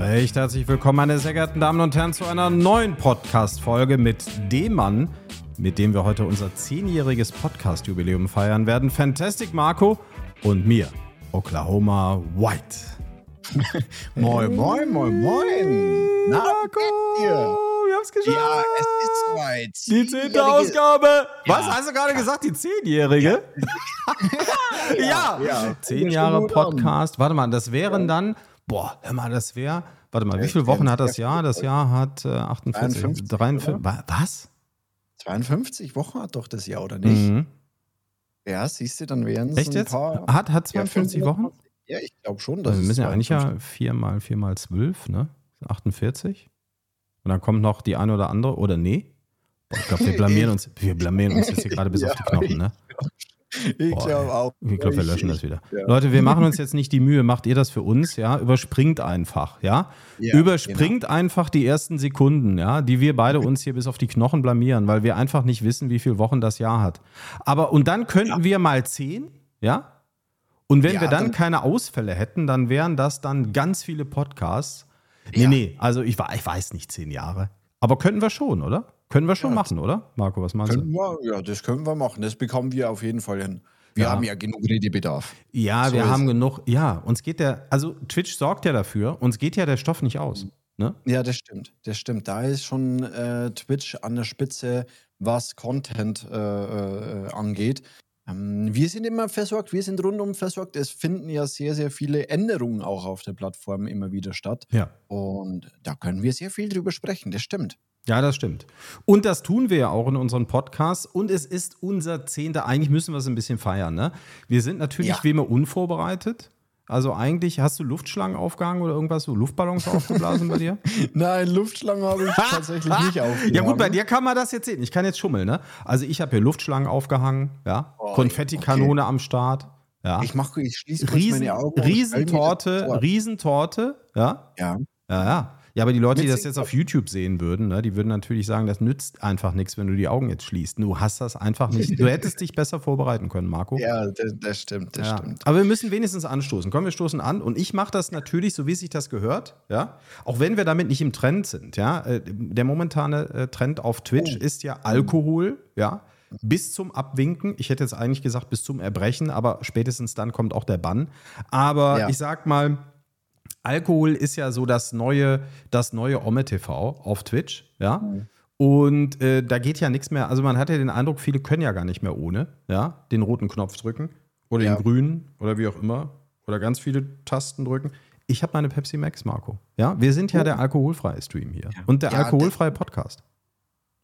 Recht herzlich willkommen, meine sehr geehrten Damen und Herren, zu einer neuen Podcast-Folge mit dem Mann, mit dem wir heute unser zehnjähriges Podcast-Jubiläum feiern werden. Fantastic Marco und mir, Oklahoma White. moin, moin, moin, moin. Na, Marco, wir haben es geschafft. Ja, es ist soweit. Die zehnte Ausgabe. Was hast du gerade gesagt? Die zehnjährige? Ja. ja. ja. Zehn Jahre Podcast. Warte mal, das wären dann, boah, hör mal, das wäre, warte mal, wie viele Wochen hat das Jahr? Das Jahr hat äh, 48, 53, 53, was? 52 Wochen hat doch das Jahr, oder nicht? Mhm. Ja, siehst du, dann wären es Echt jetzt? Hat, hat 52 ja, Wochen? Ja, ich glaube schon. Dass wir müssen ja eigentlich ja 4 mal 4 mal 12, ne? 48. Und dann kommt noch die eine oder andere, oder nee? Boah, ich glaube, wir blamieren uns, wir blamieren uns jetzt hier gerade bis ja, auf die Knochen, ne? Ich glaube auch. Ich glaube, wir löschen das wieder. Ja. Leute, wir machen uns jetzt nicht die Mühe, macht ihr das für uns, ja? Überspringt einfach, ja? ja Überspringt genau. einfach die ersten Sekunden, ja, die wir beide uns hier bis auf die Knochen blamieren, weil wir einfach nicht wissen, wie viele Wochen das Jahr hat. Aber und dann könnten ja. wir mal zehn, ja? Und wenn wir dann, dann, keine Ausfälle hätten, dann wären das dann ganz viele Podcasts. Nee, nee, also ich, ich weiß nicht zehn Jahre. Aber könnten wir schon, oder? Können wir schon ja, machen, oder? Marco, was meinst du? Wir, ja, das können wir machen. Das bekommen wir auf jeden Fall hin. Wir ja. haben ja genug Redebedarf. Ja, so wir haben genug. Ja, uns geht der, also Twitch sorgt ja dafür, uns geht ja der Stoff nicht aus. Ne? Ja, das stimmt. Das stimmt. Da ist schon äh, Twitch an der Spitze, was Content äh, äh, angeht. Ähm, wir sind immer versorgt, wir sind rundum versorgt. Es finden ja sehr, sehr viele Änderungen auch auf der Plattform immer wieder statt. Ja. Und da können wir sehr viel drüber sprechen. Das stimmt. Ja, das stimmt. Und das tun wir ja auch in unseren Podcasts. Und es ist unser Zehnter. Eigentlich müssen wir es ein bisschen feiern. Ne? Wir sind natürlich ja. wie immer unvorbereitet. Also eigentlich hast du Luftschlangen aufgehangen oder irgendwas, so Luftballons aufgeblasen bei dir? Nein, Luftschlangen habe ich tatsächlich nicht aufgehangen. Ja gut, bei dir kann man das jetzt sehen. Ich kann jetzt schummeln, ne? Also ich habe hier Luftschlangen aufgehangen, ja. Oh, Konfettikanone okay. am Start. Ja. Ich mache, ich schließe Riesen, meine Augen. Riesentorte, Riesentorte, ja. Ja. Ja, ja. Ja, aber die Leute, die das jetzt auf YouTube sehen würden, ne, die würden natürlich sagen, das nützt einfach nichts, wenn du die Augen jetzt schließt. Du hast das einfach nicht. Du hättest dich besser vorbereiten können, Marco. Ja, das, das stimmt, das ja. stimmt. Aber wir müssen wenigstens anstoßen. Komm, wir stoßen an. Und ich mache das natürlich, so wie sich das gehört, ja. Auch wenn wir damit nicht im Trend sind, ja. Äh, der momentane äh, Trend auf Twitch oh. ist ja Alkohol, ja bis zum Abwinken. Ich hätte jetzt eigentlich gesagt bis zum Erbrechen, aber spätestens dann kommt auch der Bann. Aber ja. ich sag mal, Alkohol ist ja so das neue, das neue Omme TV auf Twitch, ja. Mhm. Und äh, da geht ja nichts mehr. Also man hat ja den Eindruck, viele können ja gar nicht mehr ohne, ja, den roten Knopf drücken oder ja. den grünen oder wie auch immer oder ganz viele Tasten drücken. Ich habe meine Pepsi Max, Marco. Ja, wir sind ja oh. der alkoholfreie Stream hier ja. und der ja, alkoholfreie Podcast.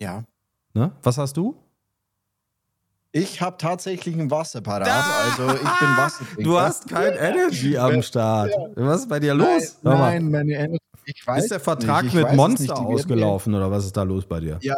Ja. Ne? Was hast du? Ich habe tatsächlich ein Wasser parat, also ich bin Wassertrinker. Du hast kein Energy am Start. Was ist bei dir los? Nein, nein meine Energy. Ich weiß ist der Vertrag nicht, mit Monster ausgelaufen oder was ist da los bei dir? Ja,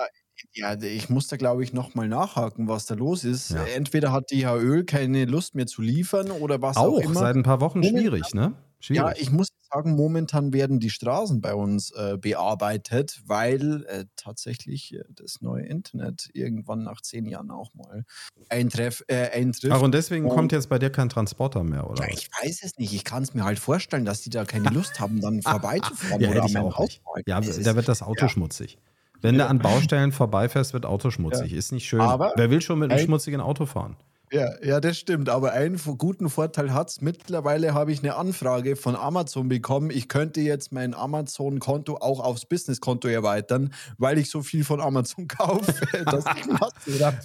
ja, ich muss da, glaube ich, nochmal nachhaken, was da los ist. Ja. Entweder hat DHÖ keine Lust mehr zu liefern oder was auch, auch immer. seit ein paar Wochen schwierig, ne? Schwierig. Ja, ich muss sagen, momentan werden die Straßen bei uns äh, bearbeitet, weil äh, tatsächlich äh, das neue Internet irgendwann nach zehn Jahren auch mal eintreff, äh, eintrifft. Ach, und deswegen und, kommt jetzt bei dir kein Transporter mehr, oder? Ja, ich weiß es nicht. Ich kann es mir halt vorstellen, dass die da keine Lust haben, dann vorbeizufahren ja, oder an meinem Haus. Ja, da wird das Auto ja. schmutzig. Wenn du an Baustellen vorbeifährst, wird Auto schmutzig. Ist nicht schön. Aber Wer will schon mit einem schmutzigen Auto fahren? Ja, ja, das stimmt. Aber einen guten Vorteil hat es. Mittlerweile habe ich eine Anfrage von Amazon bekommen. Ich könnte jetzt mein Amazon-Konto auch aufs Business-Konto erweitern, weil ich so viel von Amazon kaufe.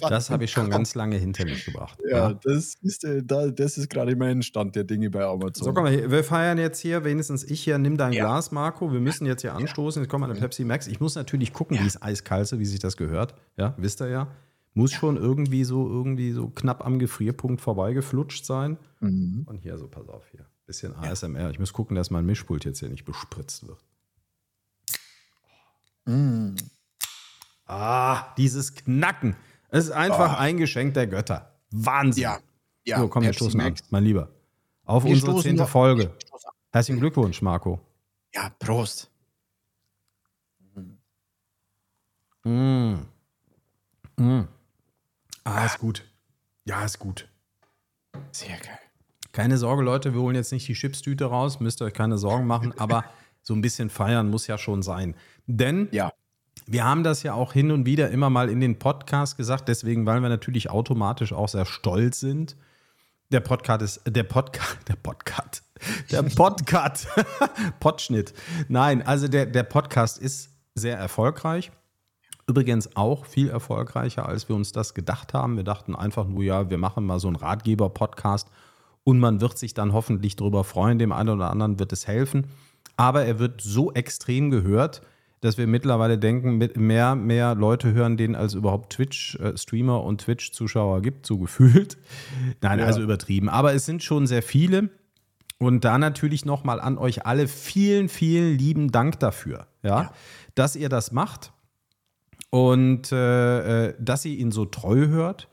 das habe ich schon ganz lange hinter mich gebracht. Ja, ja. das ist, das ist gerade mein Stand der Dinge bei Amazon. So, komm mal, wir feiern jetzt hier, wenigstens ich hier, nimm dein ja. Glas, Marco. Wir müssen jetzt hier anstoßen. Jetzt kommt eine Pepsi Max. Ich muss natürlich gucken, wie es eiskalt ist, wie sich das gehört. Ja, wisst ihr ja. Muss schon irgendwie so, irgendwie so knapp am Gefrierpunkt vorbeigeflutscht sein. Mhm. Und hier so, pass auf hier. Bisschen ASMR. Ich muss gucken, dass mein Mischpult jetzt hier nicht bespritzt wird. Mhm. Ah, dieses Knacken. Es ist einfach oh. ein Geschenk der Götter. Wahnsinn. Ja. ja. So, komm, wir stoßen an. Mein Lieber. Auf wir unsere zehnte Folge. Herzlichen Glückwunsch, Marco. Ja, Prost. Mm. Mm. Ah, ist gut. Ja, ist gut. Sehr geil. Keine Sorge, Leute, wir holen jetzt nicht die Chipstüte raus, müsst ihr euch keine Sorgen machen, aber so ein bisschen feiern muss ja schon sein. Denn Ja. wir haben das ja auch hin und wieder immer mal in den Podcast gesagt, deswegen, weil wir natürlich automatisch auch sehr stolz sind. Der Podcast ist, der Podcast, der Podcast, der Podcast, Podschnitt. Nein, also der, der Podcast ist sehr erfolgreich. Übrigens auch viel erfolgreicher, als wir uns das gedacht haben. Wir dachten einfach nur, ja, wir machen mal so einen Ratgeber-Podcast und man wird sich dann hoffentlich darüber freuen. Dem einen oder anderen wird es helfen. Aber er wird so extrem gehört, dass wir mittlerweile denken, mit mehr, mehr Leute hören den, als überhaupt Twitch-Streamer und Twitch-Zuschauer gibt, so gefühlt. Nein, Ja. also übertrieben. Aber es sind schon sehr viele. Und da natürlich nochmal an euch alle vielen, vielen lieben Dank dafür, ja, dass ihr das macht und äh, äh, dass ihr ihn so treu hört.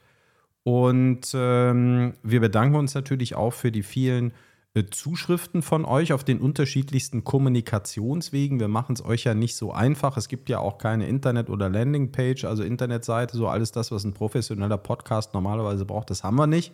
Und ähm, wir bedanken uns natürlich auch für die vielen äh, Zuschriften von euch auf den unterschiedlichsten Kommunikationswegen. Wir machen es euch ja nicht so einfach. Es gibt ja auch keine Internet- oder Landingpage, also Internetseite, so alles das, was ein professioneller Podcast normalerweise braucht, das haben wir nicht.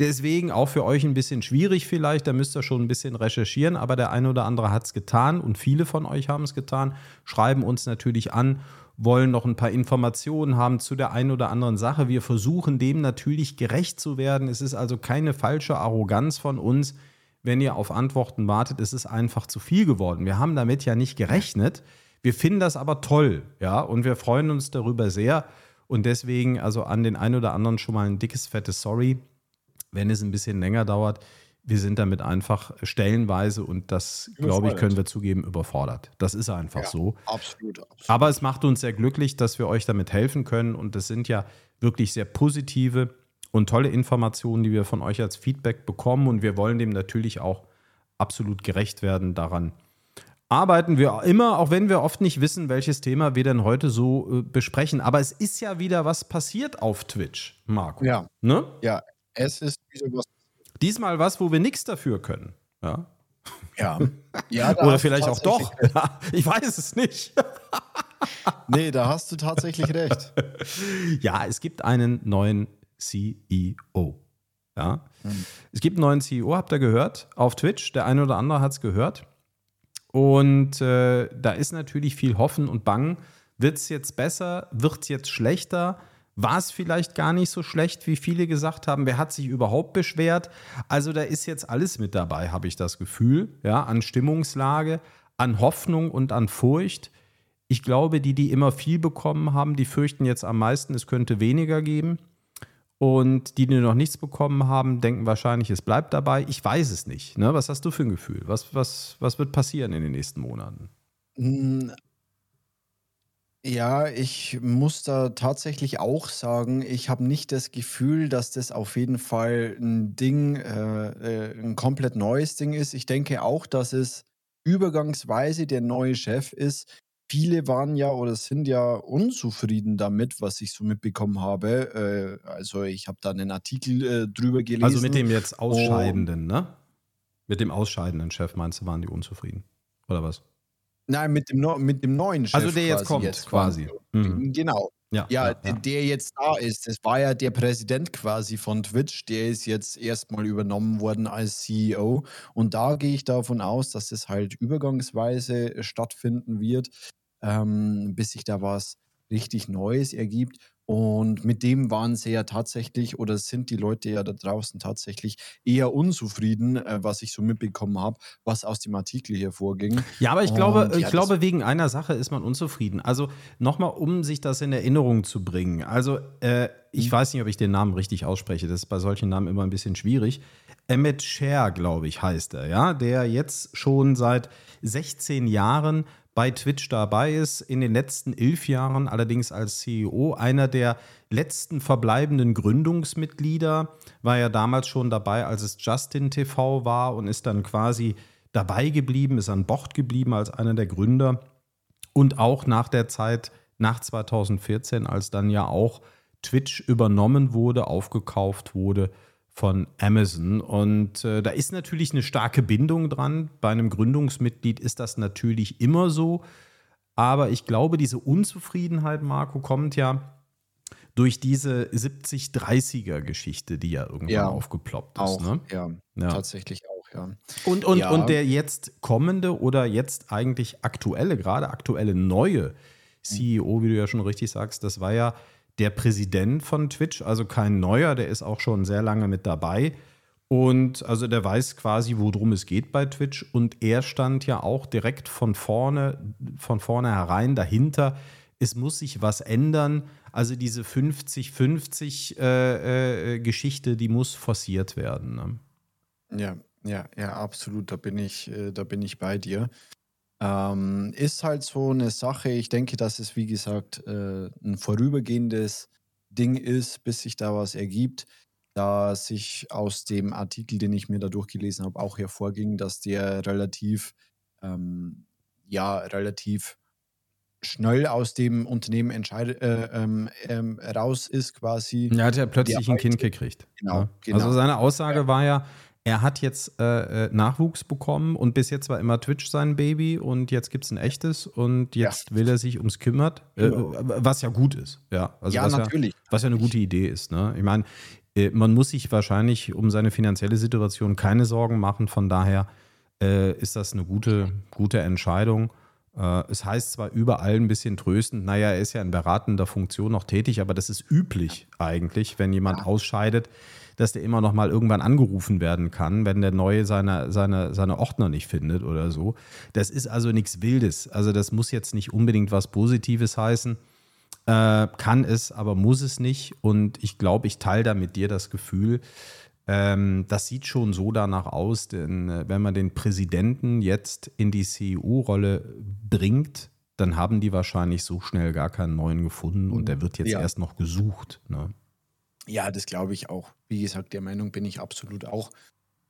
Deswegen auch für euch ein bisschen schwierig vielleicht, da müsst ihr schon ein bisschen recherchieren, aber der eine oder andere hat es getan und viele von euch haben es getan, schreiben uns natürlich an, wollen noch ein paar Informationen haben zu der einen oder anderen Sache. Wir versuchen dem natürlich gerecht zu werden. Es ist also keine falsche Arroganz von uns, wenn ihr auf Antworten wartet. Es ist einfach zu viel geworden. Wir haben damit ja nicht gerechnet. Wir finden das aber toll, ja, und wir freuen uns darüber sehr. Und deswegen also an den einen oder anderen schon mal ein dickes, fettes Sorry, wenn es ein bisschen länger dauert. Wir sind damit einfach stellenweise und das, glaube ich, können wir zugeben, überfordert. Das ist einfach so. Absolut, absolut. Aber es macht uns sehr glücklich, dass wir euch damit helfen können. Und das sind ja wirklich sehr positive und tolle Informationen, die wir von euch als Feedback bekommen. Und wir wollen dem natürlich auch absolut gerecht werden. Daran arbeiten wir immer, auch wenn wir oft nicht wissen, welches Thema wir denn heute so äh, besprechen. Aber es ist ja wieder was passiert auf Twitch, Marco. Ja. Ne? Ja, es ist wieder was. Diesmal was, wo wir nichts dafür können. Ja. Ja. ja Oder vielleicht auch doch. Ja, ich weiß es nicht. Nee, da hast du tatsächlich recht. Ja, es gibt einen neuen CEO. Ja. Es gibt einen neuen CEO, habt ihr gehört, auf Twitch. Der eine oder andere hat es gehört. Und äh, da ist natürlich viel Hoffen und Bangen. Wird es jetzt besser? Wird es jetzt schlechter? War es vielleicht gar nicht so schlecht, wie viele gesagt haben? Wer hat sich überhaupt beschwert? Also da ist jetzt alles mit dabei, habe ich das Gefühl, ja, an Stimmungslage, an Hoffnung und an Furcht. Ich glaube, die, die immer viel bekommen haben, die fürchten jetzt am meisten, es könnte weniger geben. Und die, die noch nichts bekommen haben, denken wahrscheinlich, es bleibt dabei. Ich weiß es nicht. Ne? Was hast du für ein Gefühl? Was, was, was wird passieren in den nächsten Monaten? Ja, ich muss da tatsächlich auch sagen, ich habe nicht das Gefühl, dass das auf jeden Fall ein Ding, äh, äh, ein komplett neues Ding ist. Ich denke auch, dass es übergangsweise der neue Chef ist. Viele waren ja oder sind ja unzufrieden damit, was ich so mitbekommen habe. Äh, also ich habe da einen Artikel äh, drüber gelesen. Also mit dem jetzt Ausscheidenden, ne? Mit dem ausscheidenden Chef, meinst du, waren die unzufrieden? Oder was? Nein, mit dem, mit dem neuen Chef. Also der jetzt kommt, quasi. Mhm. Genau. Ja, Ja, ja, der, der jetzt da ist, das war ja der Präsident quasi von Twitch, der ist jetzt erstmal übernommen worden als CEO. Und da gehe ich davon aus, dass es halt übergangsweise stattfinden wird, ähm, bis sich da was richtig Neues ergibt. Und mit dem waren sie ja tatsächlich oder sind die Leute ja da draußen tatsächlich eher unzufrieden, äh, was ich so mitbekommen habe, was aus dem Artikel hervorging. Ja, aber ich glaube, Und ich ja, glaube, wegen einer Sache ist man unzufrieden. Also nochmal, um sich das in Erinnerung zu bringen. Also, äh, ich Mhm. weiß nicht, ob ich den Namen richtig ausspreche. Das ist bei solchen Namen immer ein bisschen schwierig. Emmett Share, glaube ich, heißt er, ja, der jetzt schon seit 16 Jahren bei Twitch dabei ist, in den letzten elf Jahren allerdings als CEO, einer der letzten verbleibenden Gründungsmitglieder, war ja damals schon dabei, als es Justin TV war und ist dann quasi dabei geblieben, ist an Bord geblieben als einer der Gründer. Und auch nach der Zeit nach 2014, als dann ja auch Twitch übernommen wurde, aufgekauft wurde von Amazon. Und äh, da ist natürlich eine starke Bindung dran. Bei einem Gründungsmitglied ist das natürlich immer so. Aber ich glaube, diese Unzufriedenheit, Marco, kommt ja durch diese 70-30er-Geschichte, die ja irgendwann Ja, aufgeploppt ist. Auch, Ne? ja, Ja. tatsächlich auch, ja. Und, und, ja. und der jetzt kommende oder jetzt eigentlich aktuelle, gerade aktuelle neue CEO, wie du ja schon richtig sagst, das war ja der Präsident von Twitch, also kein neuer, der ist auch schon sehr lange mit dabei. Und also der weiß quasi, worum es geht bei Twitch. Und er stand ja auch direkt von vorne, von vorne herein dahinter. Es muss sich was ändern. Also diese 50-50-Geschichte, äh, äh, die muss forciert werden. Ne? Ja, ja, ja, absolut. Da bin ich, äh, da bin ich bei dir. Ähm, ist halt so eine Sache. Ich denke, dass es, wie gesagt, äh, ein vorübergehendes Ding ist, bis sich da was ergibt. Da sich aus dem Artikel, den ich mir da durchgelesen habe, auch hervorging, dass der relativ, ähm, ja, relativ schnell aus dem Unternehmen entscheid, äh, ähm, ähm, raus ist quasi. Er hat ja plötzlich ein Kind gekriegt. Genau, ja. genau. Also seine Aussage ja. war ja, er hat jetzt äh, äh, Nachwuchs bekommen und bis jetzt war immer Twitch sein Baby und jetzt gibt es ein echtes und jetzt ja. will er sich ums kümmert, äh, was ja gut ist. Ja, also ja was natürlich. Ja, was ja eine gute Idee ist. Ne? Ich meine, äh, man muss sich wahrscheinlich um seine finanzielle Situation keine Sorgen machen. Von daher äh, ist das eine gute, gute Entscheidung. Äh, es heißt zwar überall ein bisschen tröstend, naja, er ist ja in beratender Funktion noch tätig, aber das ist üblich eigentlich, wenn jemand ausscheidet dass der immer noch mal irgendwann angerufen werden kann, wenn der Neue seine, seine, seine Ordner nicht findet oder so. Das ist also nichts Wildes. Also das muss jetzt nicht unbedingt was Positives heißen. Äh, kann es, aber muss es nicht. Und ich glaube, ich teile da mit dir das Gefühl, das sieht schon so danach aus, denn äh, wenn man den Präsidenten jetzt in die CEO-Rolle bringt, dann haben die wahrscheinlich so schnell gar keinen neuen gefunden und der wird jetzt ja. erst noch gesucht. Ne? Ja, das glaube ich auch. Wie gesagt, der Meinung bin ich absolut auch.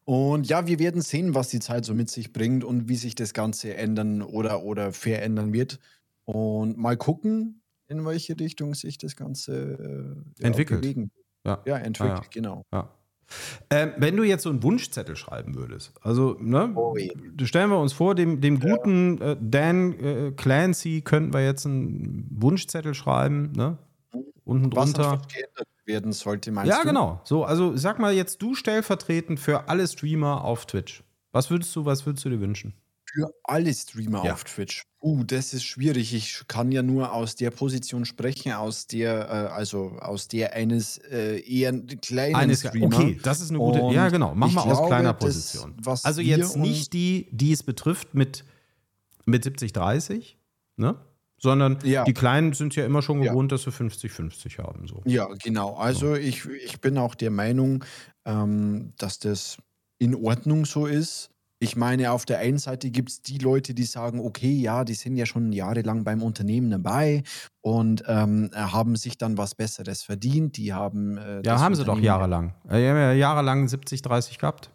Und ja, wir werden sehen, was die Zeit so mit sich bringt und wie sich das Ganze ändern oder, oder verändern wird. Und mal gucken, in welche Richtung sich das Ganze äh, entwickelt. Bewegen. Ja. ja, entwickelt, ah, ja. genau. Ja. Ähm, wenn du jetzt so einen Wunschzettel schreiben würdest, also ne, oh, stellen wir uns vor, dem, dem guten äh, Dan äh, Clancy könnten wir jetzt einen Wunschzettel schreiben, ne? Unten drunter. Was geändert werden sollte, meinst ja, du? Ja, genau. So, also sag mal jetzt du stellvertretend für alle Streamer auf Twitch. Was würdest du, was würdest du dir wünschen? Für alle Streamer ja. auf Twitch. Uh, das ist schwierig. Ich kann ja nur aus der Position sprechen, aus der, äh, also aus der eines äh, eher kleinen eines, Streamer. Okay, das ist eine gute. Und ja, genau. Mach mal aus kleiner Position. Das, also jetzt nicht die, die es betrifft mit, mit 70, 30, ne? sondern ja. die Kleinen sind ja immer schon gewohnt, ja. dass sie 50-50 haben. So. Ja, genau. Also ich, ich bin auch der Meinung, ähm, dass das in Ordnung so ist. Ich meine, auf der einen Seite gibt es die Leute, die sagen, okay, ja, die sind ja schon jahrelang beim Unternehmen dabei und ähm, haben sich dann was Besseres verdient. Die haben. Äh, ja, haben sie doch jahrelang. Haben ja jahrelang 70-30 gehabt.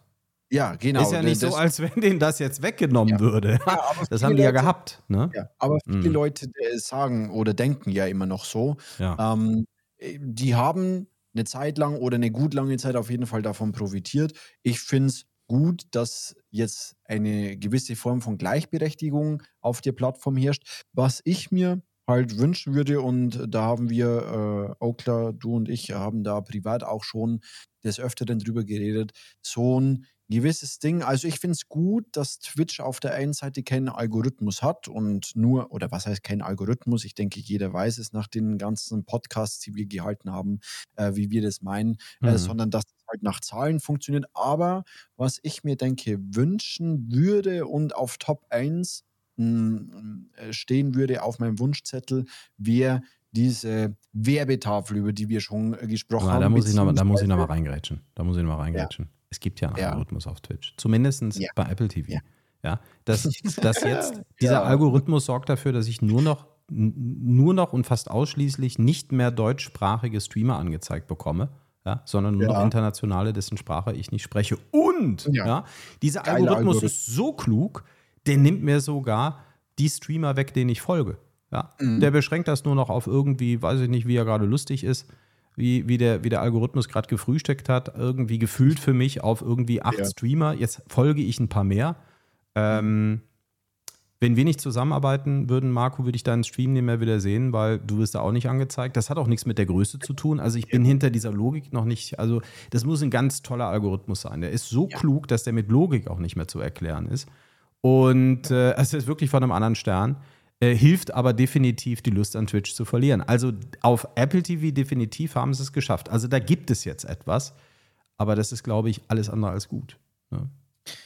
Ja, genau. Ist ja nicht das, so, als wenn denen das jetzt weggenommen ja. würde. Ja, das haben die ja gehabt. Ne? Ja, aber viele mhm. Leute sagen oder denken ja immer noch so. Ähm, die haben eine Zeit lang oder eine gut lange Zeit auf jeden Fall davon profitiert. Ich finde es gut, dass jetzt eine gewisse Form von Gleichberechtigung auf der Plattform herrscht. Was ich mir halt wünschen würde, und da haben wir, äh, Okla, du und ich haben da privat auch schon des Öfteren drüber geredet, so ein gewisses Ding. Also ich finde es gut, dass Twitch auf der einen Seite keinen Algorithmus hat und nur, oder was heißt kein Algorithmus? Ich denke, jeder weiß es nach den ganzen Podcasts, die wir gehalten haben, äh, wie wir das meinen, äh, mhm. äh, sondern dass halt nach Zahlen funktioniert. Aber was ich mir denke, wünschen würde und auf Top 1 mh, hm, äh, stehen würde auf meinem Wunschzettel, wäre diese Werbetafel, über die wir schon äh, gesprochen ja, haben. Da muss, ich noch, da muss ich noch mal reingrätschen. Da muss ich noch mal reingrätschen. Ja. Es gibt ja einen ja. Algorithmus auf Twitch. Zumindest bei Apple TV. Ja. ja dass, dass jetzt dieser Algorithmus sorgt dafür, dass ich nur noch, nur noch und fast ausschließlich nicht mehr deutschsprachige Streamer angezeigt bekomme. Ja, sondern nur noch internationale, dessen Sprache ich nicht spreche. Und ja. dieser Algorithmus, Algorithmus ist so klug, der nimmt mir sogar die Streamer weg, denen ich folge. Ja? Mhm. Der beschränkt das nur noch auf irgendwie, weiß ich nicht, wie er gerade lustig ist wie, wie, der, wie der Algorithmus gerade gefrühstückt hat, irgendwie gefühlt für mich auf irgendwie acht ja. Streamer. Jetzt folge ich ein paar mehr. Ähm, wenn wir nicht zusammenarbeiten würden, Marco, würde ich deinen Stream nicht mehr wieder sehen, weil du wirst da auch nicht angezeigt. Das hat auch nichts mit der Größe zu tun. Also ich bin hinter dieser Logik noch nicht, also das muss ein ganz toller Algorithmus sein. Der ist so ja. klug, dass der mit Logik auch nicht mehr zu erklären ist. Und äh, es ist wirklich von einem anderen Stern. Äh, hilft aber definitiv, die Lust an Twitch zu verlieren. Also auf Apple TV definitiv haben sie es geschafft. Also da gibt es jetzt etwas, aber das ist, glaube ich, alles andere als gut. Ne?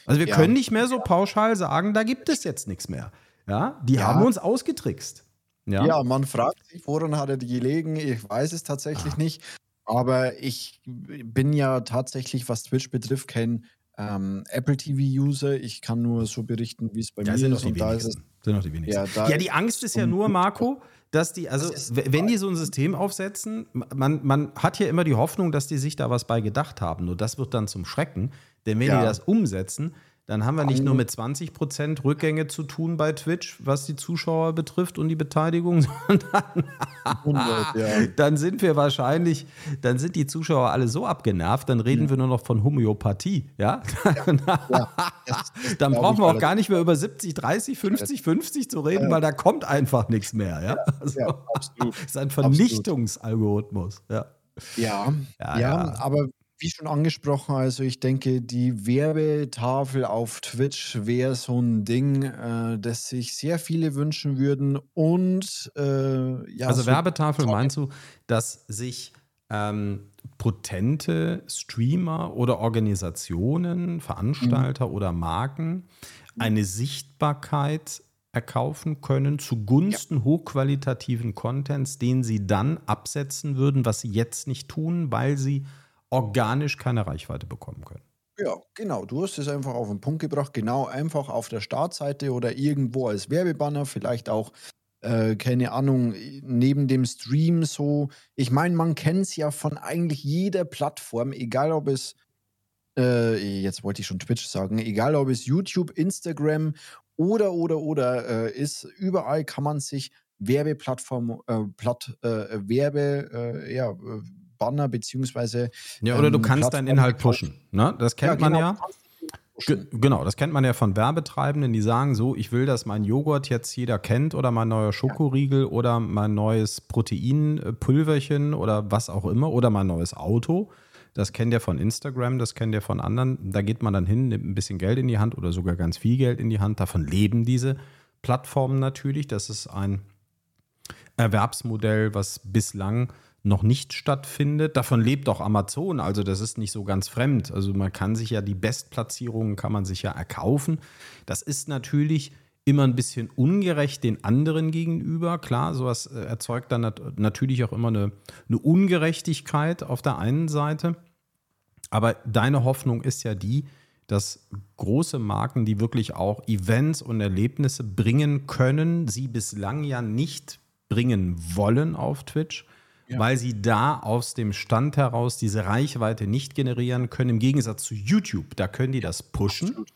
Also wir ja. können nicht mehr so pauschal sagen, da gibt es jetzt nichts mehr. Ja, die ja. haben uns ausgetrickst. Ja. ja, man fragt sich, woran hat er die gelegen? Ich weiß es tatsächlich ah. nicht. Aber ich bin ja tatsächlich, was Twitch betrifft, kein ähm, Apple TV-User. Ich kann nur so berichten, wie es bei da mir ist. Und da ist es. Sind noch die wenigsten. Ja, die Angst ist ja nur, Marco, dass die, also wenn die so ein System aufsetzen, man, man hat ja immer die Hoffnung, dass die sich da was bei gedacht haben. Nur das wird dann zum Schrecken. Denn wenn ja. die das umsetzen, dann haben wir nicht nur mit 20% Rückgänge zu tun bei Twitch, was die Zuschauer betrifft und die Beteiligung, sondern 100, ja. dann sind wir wahrscheinlich, dann sind die Zuschauer alle so abgenervt, dann reden mhm. wir nur noch von Homöopathie. Ja? ja. Das, das dann brauchen wir auch gar nicht mehr über 70, 30, 50, 50 zu reden, weil da kommt einfach nichts mehr. Ja? Also, ja, absolut. Das ist ein Vernichtungsalgorithmus. Ja. Ja, ja, ja, aber wie schon angesprochen, also ich denke, die Werbetafel auf Twitch wäre so ein Ding, äh, das sich sehr viele wünschen würden. Und äh, ja. Also so Werbetafel meinst du, dass sich ähm, potente Streamer oder Organisationen, Veranstalter mhm. oder Marken eine Sichtbarkeit erkaufen können zugunsten ja. hochqualitativen Contents, den sie dann absetzen würden, was sie jetzt nicht tun, weil sie organisch keine Reichweite bekommen können. Ja, genau. Du hast es einfach auf den Punkt gebracht. Genau, einfach auf der Startseite oder irgendwo als Werbebanner, vielleicht auch, äh, keine Ahnung, neben dem Stream so. Ich meine, man kennt es ja von eigentlich jeder Plattform, egal ob es, äh, jetzt wollte ich schon Twitch sagen, egal ob es YouTube, Instagram oder, oder, oder äh, ist, überall kann man sich Werbeplattform, äh, Platt, äh, Werbe, äh, ja, Banner beziehungsweise. Ja, oder ähm, du kannst deinen Inhalt pushen. Ne? Das kennt ja, man genau, ja. genau, das kennt man ja von Werbetreibenden, die sagen so, ich will, dass mein Joghurt jetzt jeder kennt oder mein neuer Schokoriegel ja. oder mein neues Proteinpulverchen oder was auch immer oder mein neues Auto. Das kennt ihr von Instagram, das kennt ihr von anderen. Da geht man dann hin, nimmt ein bisschen Geld in die Hand oder sogar ganz viel Geld in die Hand. Davon leben diese Plattformen natürlich. Das ist ein Erwerbsmodell, was bislang noch nicht stattfindet. Davon lebt auch Amazon, also das ist nicht so ganz fremd. Also man kann sich ja die Bestplatzierungen kann man sich ja erkaufen. Das ist natürlich immer ein bisschen ungerecht den anderen gegenüber. Klar, sowas äh, erzeugt dann nat natürlich auch immer eine, eine Ungerechtigkeit auf der einen Seite. Aber deine Hoffnung ist ja die, dass große Marken, die wirklich auch Events und Erlebnisse bringen können, sie bislang ja nicht bringen wollen auf Twitch, ja. weil sie da aus dem Stand heraus diese Reichweite nicht generieren können. Im Gegensatz zu YouTube, da können die das pushen. Absolut.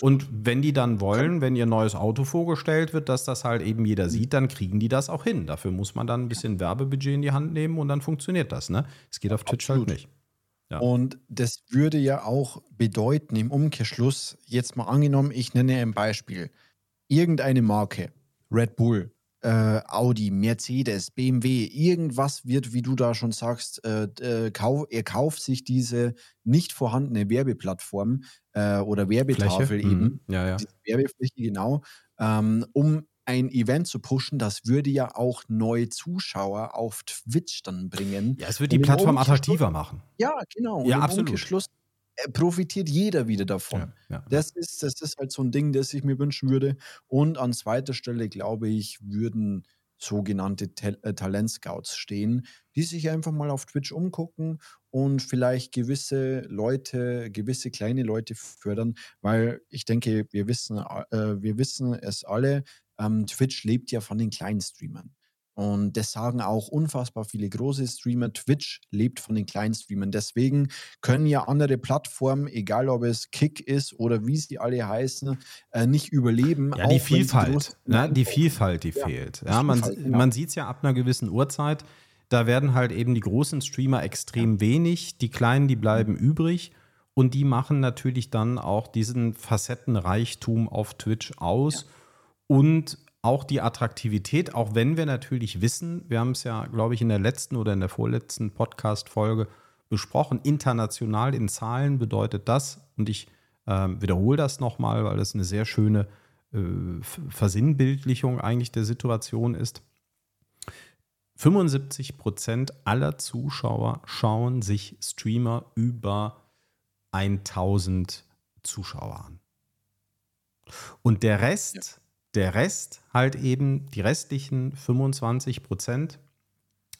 Und wenn die dann wollen, wenn ihr neues Auto vorgestellt wird, dass das halt eben jeder sieht, dann kriegen die das auch hin. Dafür muss man dann ein bisschen Werbebudget in die Hand nehmen und dann funktioniert das. Ne? Es geht auf Twitch halt Absolut. halt nicht. Ja. Und das würde ja auch bedeuten, im Umkehrschluss, jetzt mal angenommen, ich nenne ein Beispiel. Irgendeine Marke, Red Bull, äh, Audi, Mercedes, BMW, irgendwas wird, wie du da schon sagst, äh, äh, kauf, er kauft sich diese nicht vorhandene Werbeplattform äh, oder Werbetafel Fläche. eben, mhm. ja, ja. Werbefläche genau, ähm, um ein Event zu pushen, das würde ja auch neue Zuschauer auf Twitch dann bringen. Ja, es würde die Plattform attraktiver machen. Ja, genau. Ja, absolut. Äh, profitiert jeder wieder davon. Ja, ja. Das, ist, das ist halt so ein Ding, das ich mir wünschen würde. Und an zweiter Stelle, glaube ich, würden sogenannte Ta äh, Talentscouts stehen, die sich einfach mal auf Twitch umgucken und vielleicht gewisse Leute, gewisse kleine Leute fördern, weil ich denke, wir wissen, äh, wir wissen es alle, ähm, Twitch lebt ja von den kleinen Streamern. Und das sagen auch unfassbar viele große Streamer. Twitch lebt von den kleinen Streamern. Deswegen können ja andere Plattformen, egal ob es Kick ist oder wie sie alle heißen, äh, nicht überleben. Ja, die Vielfalt. Ne? Die Vielfalt, die ja, fehlt. Ja, man genau. man sieht es ja ab einer gewissen Uhrzeit. Da werden halt eben die großen Streamer extrem wenig, die kleinen, die bleiben mhm. übrig. Und die machen natürlich dann auch diesen Facettenreichtum auf Twitch aus. Und auch die Attraktivität, auch wenn wir natürlich wissen, wir haben es ja, glaube ich, in der letzten oder in der vorletzten Podcast-Folge besprochen, international in Zahlen bedeutet das, und ich äh, wiederhole das nochmal, weil das eine sehr schöne äh, Versinnbildlichung eigentlich der Situation ist. 75 Prozent aller Zuschauer schauen sich Streamer über 1000 Zuschauer an. Und der Rest. Der Rest halt eben, die restlichen 25 Prozent,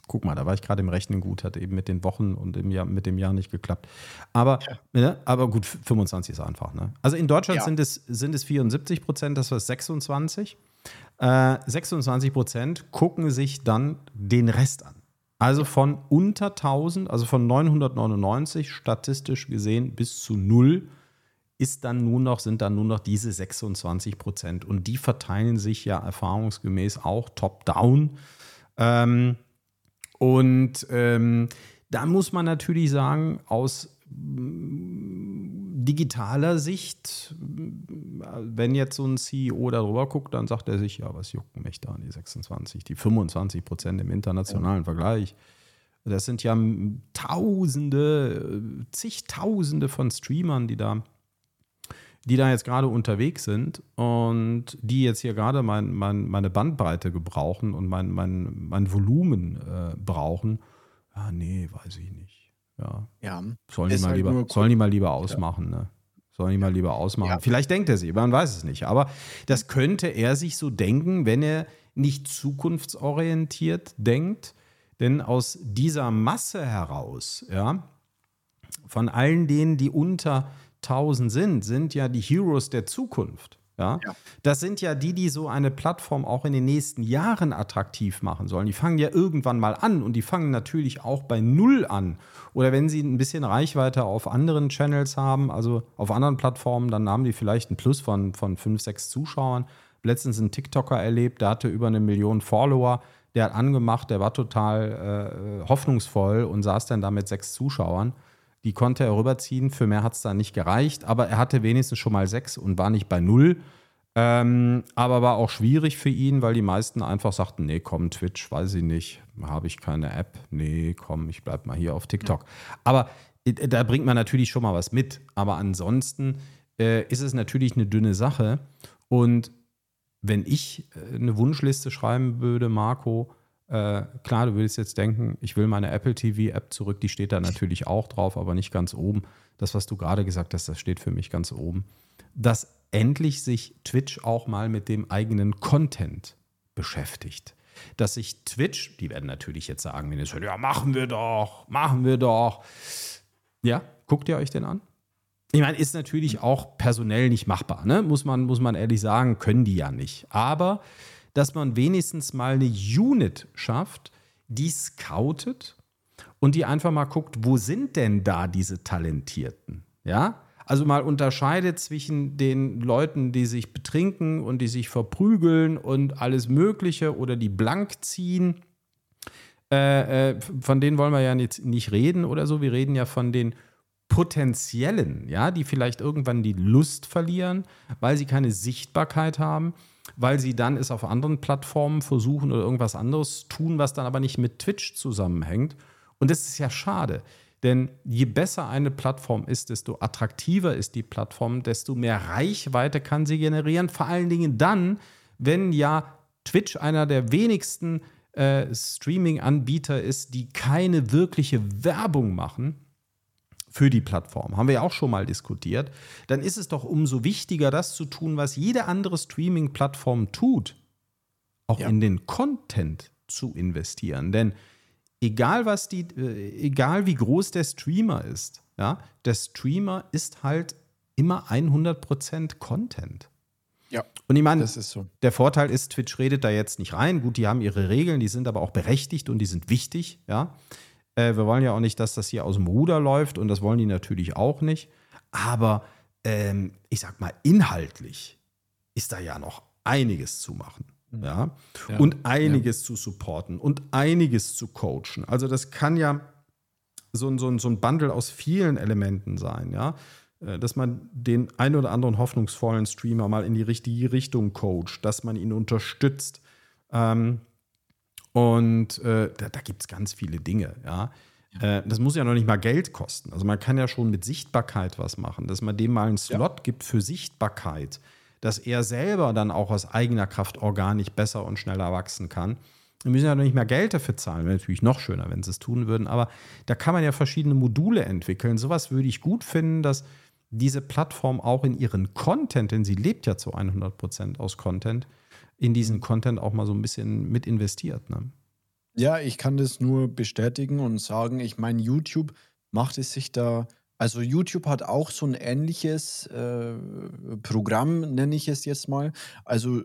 guck mal, da war ich gerade im Rechnen gut, hat eben mit den Wochen und im Jahr, mit dem Jahr nicht geklappt. Aber, ja. ne, aber gut, 25 ist einfach. Ne? Also in Deutschland ja. sind, es, sind es 74 Prozent, das war 26. Äh, 26 Prozent gucken sich dann den Rest an. Also von unter 1000, also von 999 statistisch gesehen bis zu null ist dann nur noch, sind dann nur noch diese 26 Prozent. Und die verteilen sich ja erfahrungsgemäß auch top-down. Ähm, und ähm, da muss man natürlich sagen, aus mm, digitaler Sicht, wenn jetzt so ein CEO darüber guckt, dann sagt er sich, ja, was jucken mich da an die 26, die 25 Prozent im internationalen Vergleich. Das sind ja Tausende, zigtausende von Streamern, die da die da jetzt gerade unterwegs sind und die jetzt hier gerade mein, mein, meine Bandbreite gebrauchen und mein, mein, mein Volumen äh, brauchen, ja, nee, weiß ich nicht. Ja. ja sollen, die mal, halt lieber, sollen die mal lieber ausmachen, ja. ne? Sollen die mal lieber ausmachen. Ja. Vielleicht denkt er sie, man weiß es nicht. Aber das könnte er sich so denken, wenn er nicht zukunftsorientiert denkt. Denn aus dieser Masse heraus, ja, von allen denen, die unter 1000 sind, sind ja die Heroes der Zukunft. Ja? ja? Das sind ja die, die so eine Plattform auch in den nächsten Jahren attraktiv machen sollen. Die fangen ja irgendwann mal an und die fangen natürlich auch bei Null an. Oder wenn sie ein bisschen Reichweite auf anderen Channels haben, also auf anderen Plattformen, dann haben die vielleicht einen Plus von, von 5, 6 Zuschauern. Letztens einen TikToker erlebt, der hatte über eine Million Follower. Der hat angemacht, der war total äh, hoffnungsvoll und saß dann da mit sechs Zuschauern. Die konnte er rüberziehen. Für mehr hat es dann nicht gereicht, aber er hatte wenigstens schon mal sechs und war nicht bei null. Ähm, aber war auch schwierig für ihn, weil die meisten einfach sagten: Nee, komm, Twitch, weiß ich nicht, habe ich keine App. Nee, komm, ich bleib mal hier auf TikTok. Aber äh, da bringt man natürlich schon mal was mit. Aber ansonsten äh, ist es natürlich eine dünne Sache. Und wenn ich äh, eine Wunschliste schreiben würde, Marco, äh, klar, du würdest jetzt denken, ich will meine Apple TV-App zurück, die steht da natürlich auch drauf, aber nicht ganz oben. Das, was du gerade gesagt hast, das steht für mich ganz oben. Dass endlich sich Twitch auch mal mit dem eigenen Content beschäftigt. Dass sich Twitch, die werden natürlich jetzt sagen, wenn ihr hört, ja, machen wir doch, machen wir doch. Ja, guckt ihr euch den an? Ich meine, ist natürlich auch personell nicht machbar, ne? muss, man, muss man ehrlich sagen, können die ja nicht. Aber dass man wenigstens mal eine Unit schafft, die scoutet und die einfach mal guckt, wo sind denn da diese Talentierten? Ja, also mal unterscheidet zwischen den Leuten, die sich betrinken und die sich verprügeln und alles Mögliche oder die blank ziehen. Äh, äh, von denen wollen wir ja nicht, nicht reden oder so. Wir reden ja von den potenziellen, ja, die vielleicht irgendwann die Lust verlieren, weil sie keine Sichtbarkeit haben weil sie dann es auf anderen Plattformen versuchen oder irgendwas anderes tun, was dann aber nicht mit Twitch zusammenhängt. Und das ist ja schade. Denn je besser eine Plattform ist, desto attraktiver ist die Plattform, desto mehr Reichweite kann sie generieren. Vor allen Dingen dann, wenn ja Twitch einer der wenigsten äh, Streaming-Anbieter ist, die keine wirkliche Werbung machen für die Plattform, haben wir ja auch schon mal diskutiert, dann ist es doch umso wichtiger, das zu tun, was jede andere Streaming-Plattform tut, auch ja. in den Content zu investieren. Denn egal was die, äh, egal wie groß der Streamer ist, ja, der Streamer ist halt immer 100% Content. Ja. Und ich meine, so. der Vorteil ist, Twitch redet da jetzt nicht rein. Gut, die haben ihre Regeln, die sind aber auch berechtigt und die sind wichtig, ja. Äh, wir wollen ja auch nicht, dass das hier aus dem Ruder läuft und das wollen die natürlich auch nicht. Aber ähm, ich sag mal, inhaltlich ist da ja noch einiges zu machen. Mhm. Ja? ja. Und einiges ja. zu supporten und einiges zu coachen. Also, das kann ja so, so, so ein Bundle aus vielen Elementen sein. Ja? äh, dass man den ein oder anderen hoffnungsvollen Streamer mal in die richtige Richtung coacht, dass man ihn unterstützt. Ähm, und äh, da, da gibt es ganz viele Dinge, ja. Äh, das muss ja noch nicht mal Geld kosten. Also man kann ja schon mit Sichtbarkeit was machen, dass man dem mal einen Slot ja. gibt für Sichtbarkeit, dass er selber dann auch aus eigener Kraft organisch besser und schneller wachsen kann. Wir müssen ja noch nicht mehr Geld dafür zahlen. Wäre natürlich noch schöner, wenn sie es tun würden. Aber da kann man ja verschiedene Module entwickeln. Sowas würde ich gut finden, dass diese Plattform auch in ihren Content, denn sie lebt ja zu 100 Prozent aus Content, in diesen Content auch mal so ein bisschen mit investiert. Ne? Ja, ich kann das nur bestätigen und sagen, ich meine, YouTube macht es sich da, also YouTube hat auch so ein ähnliches äh, Programm, nenne ich es jetzt mal. Also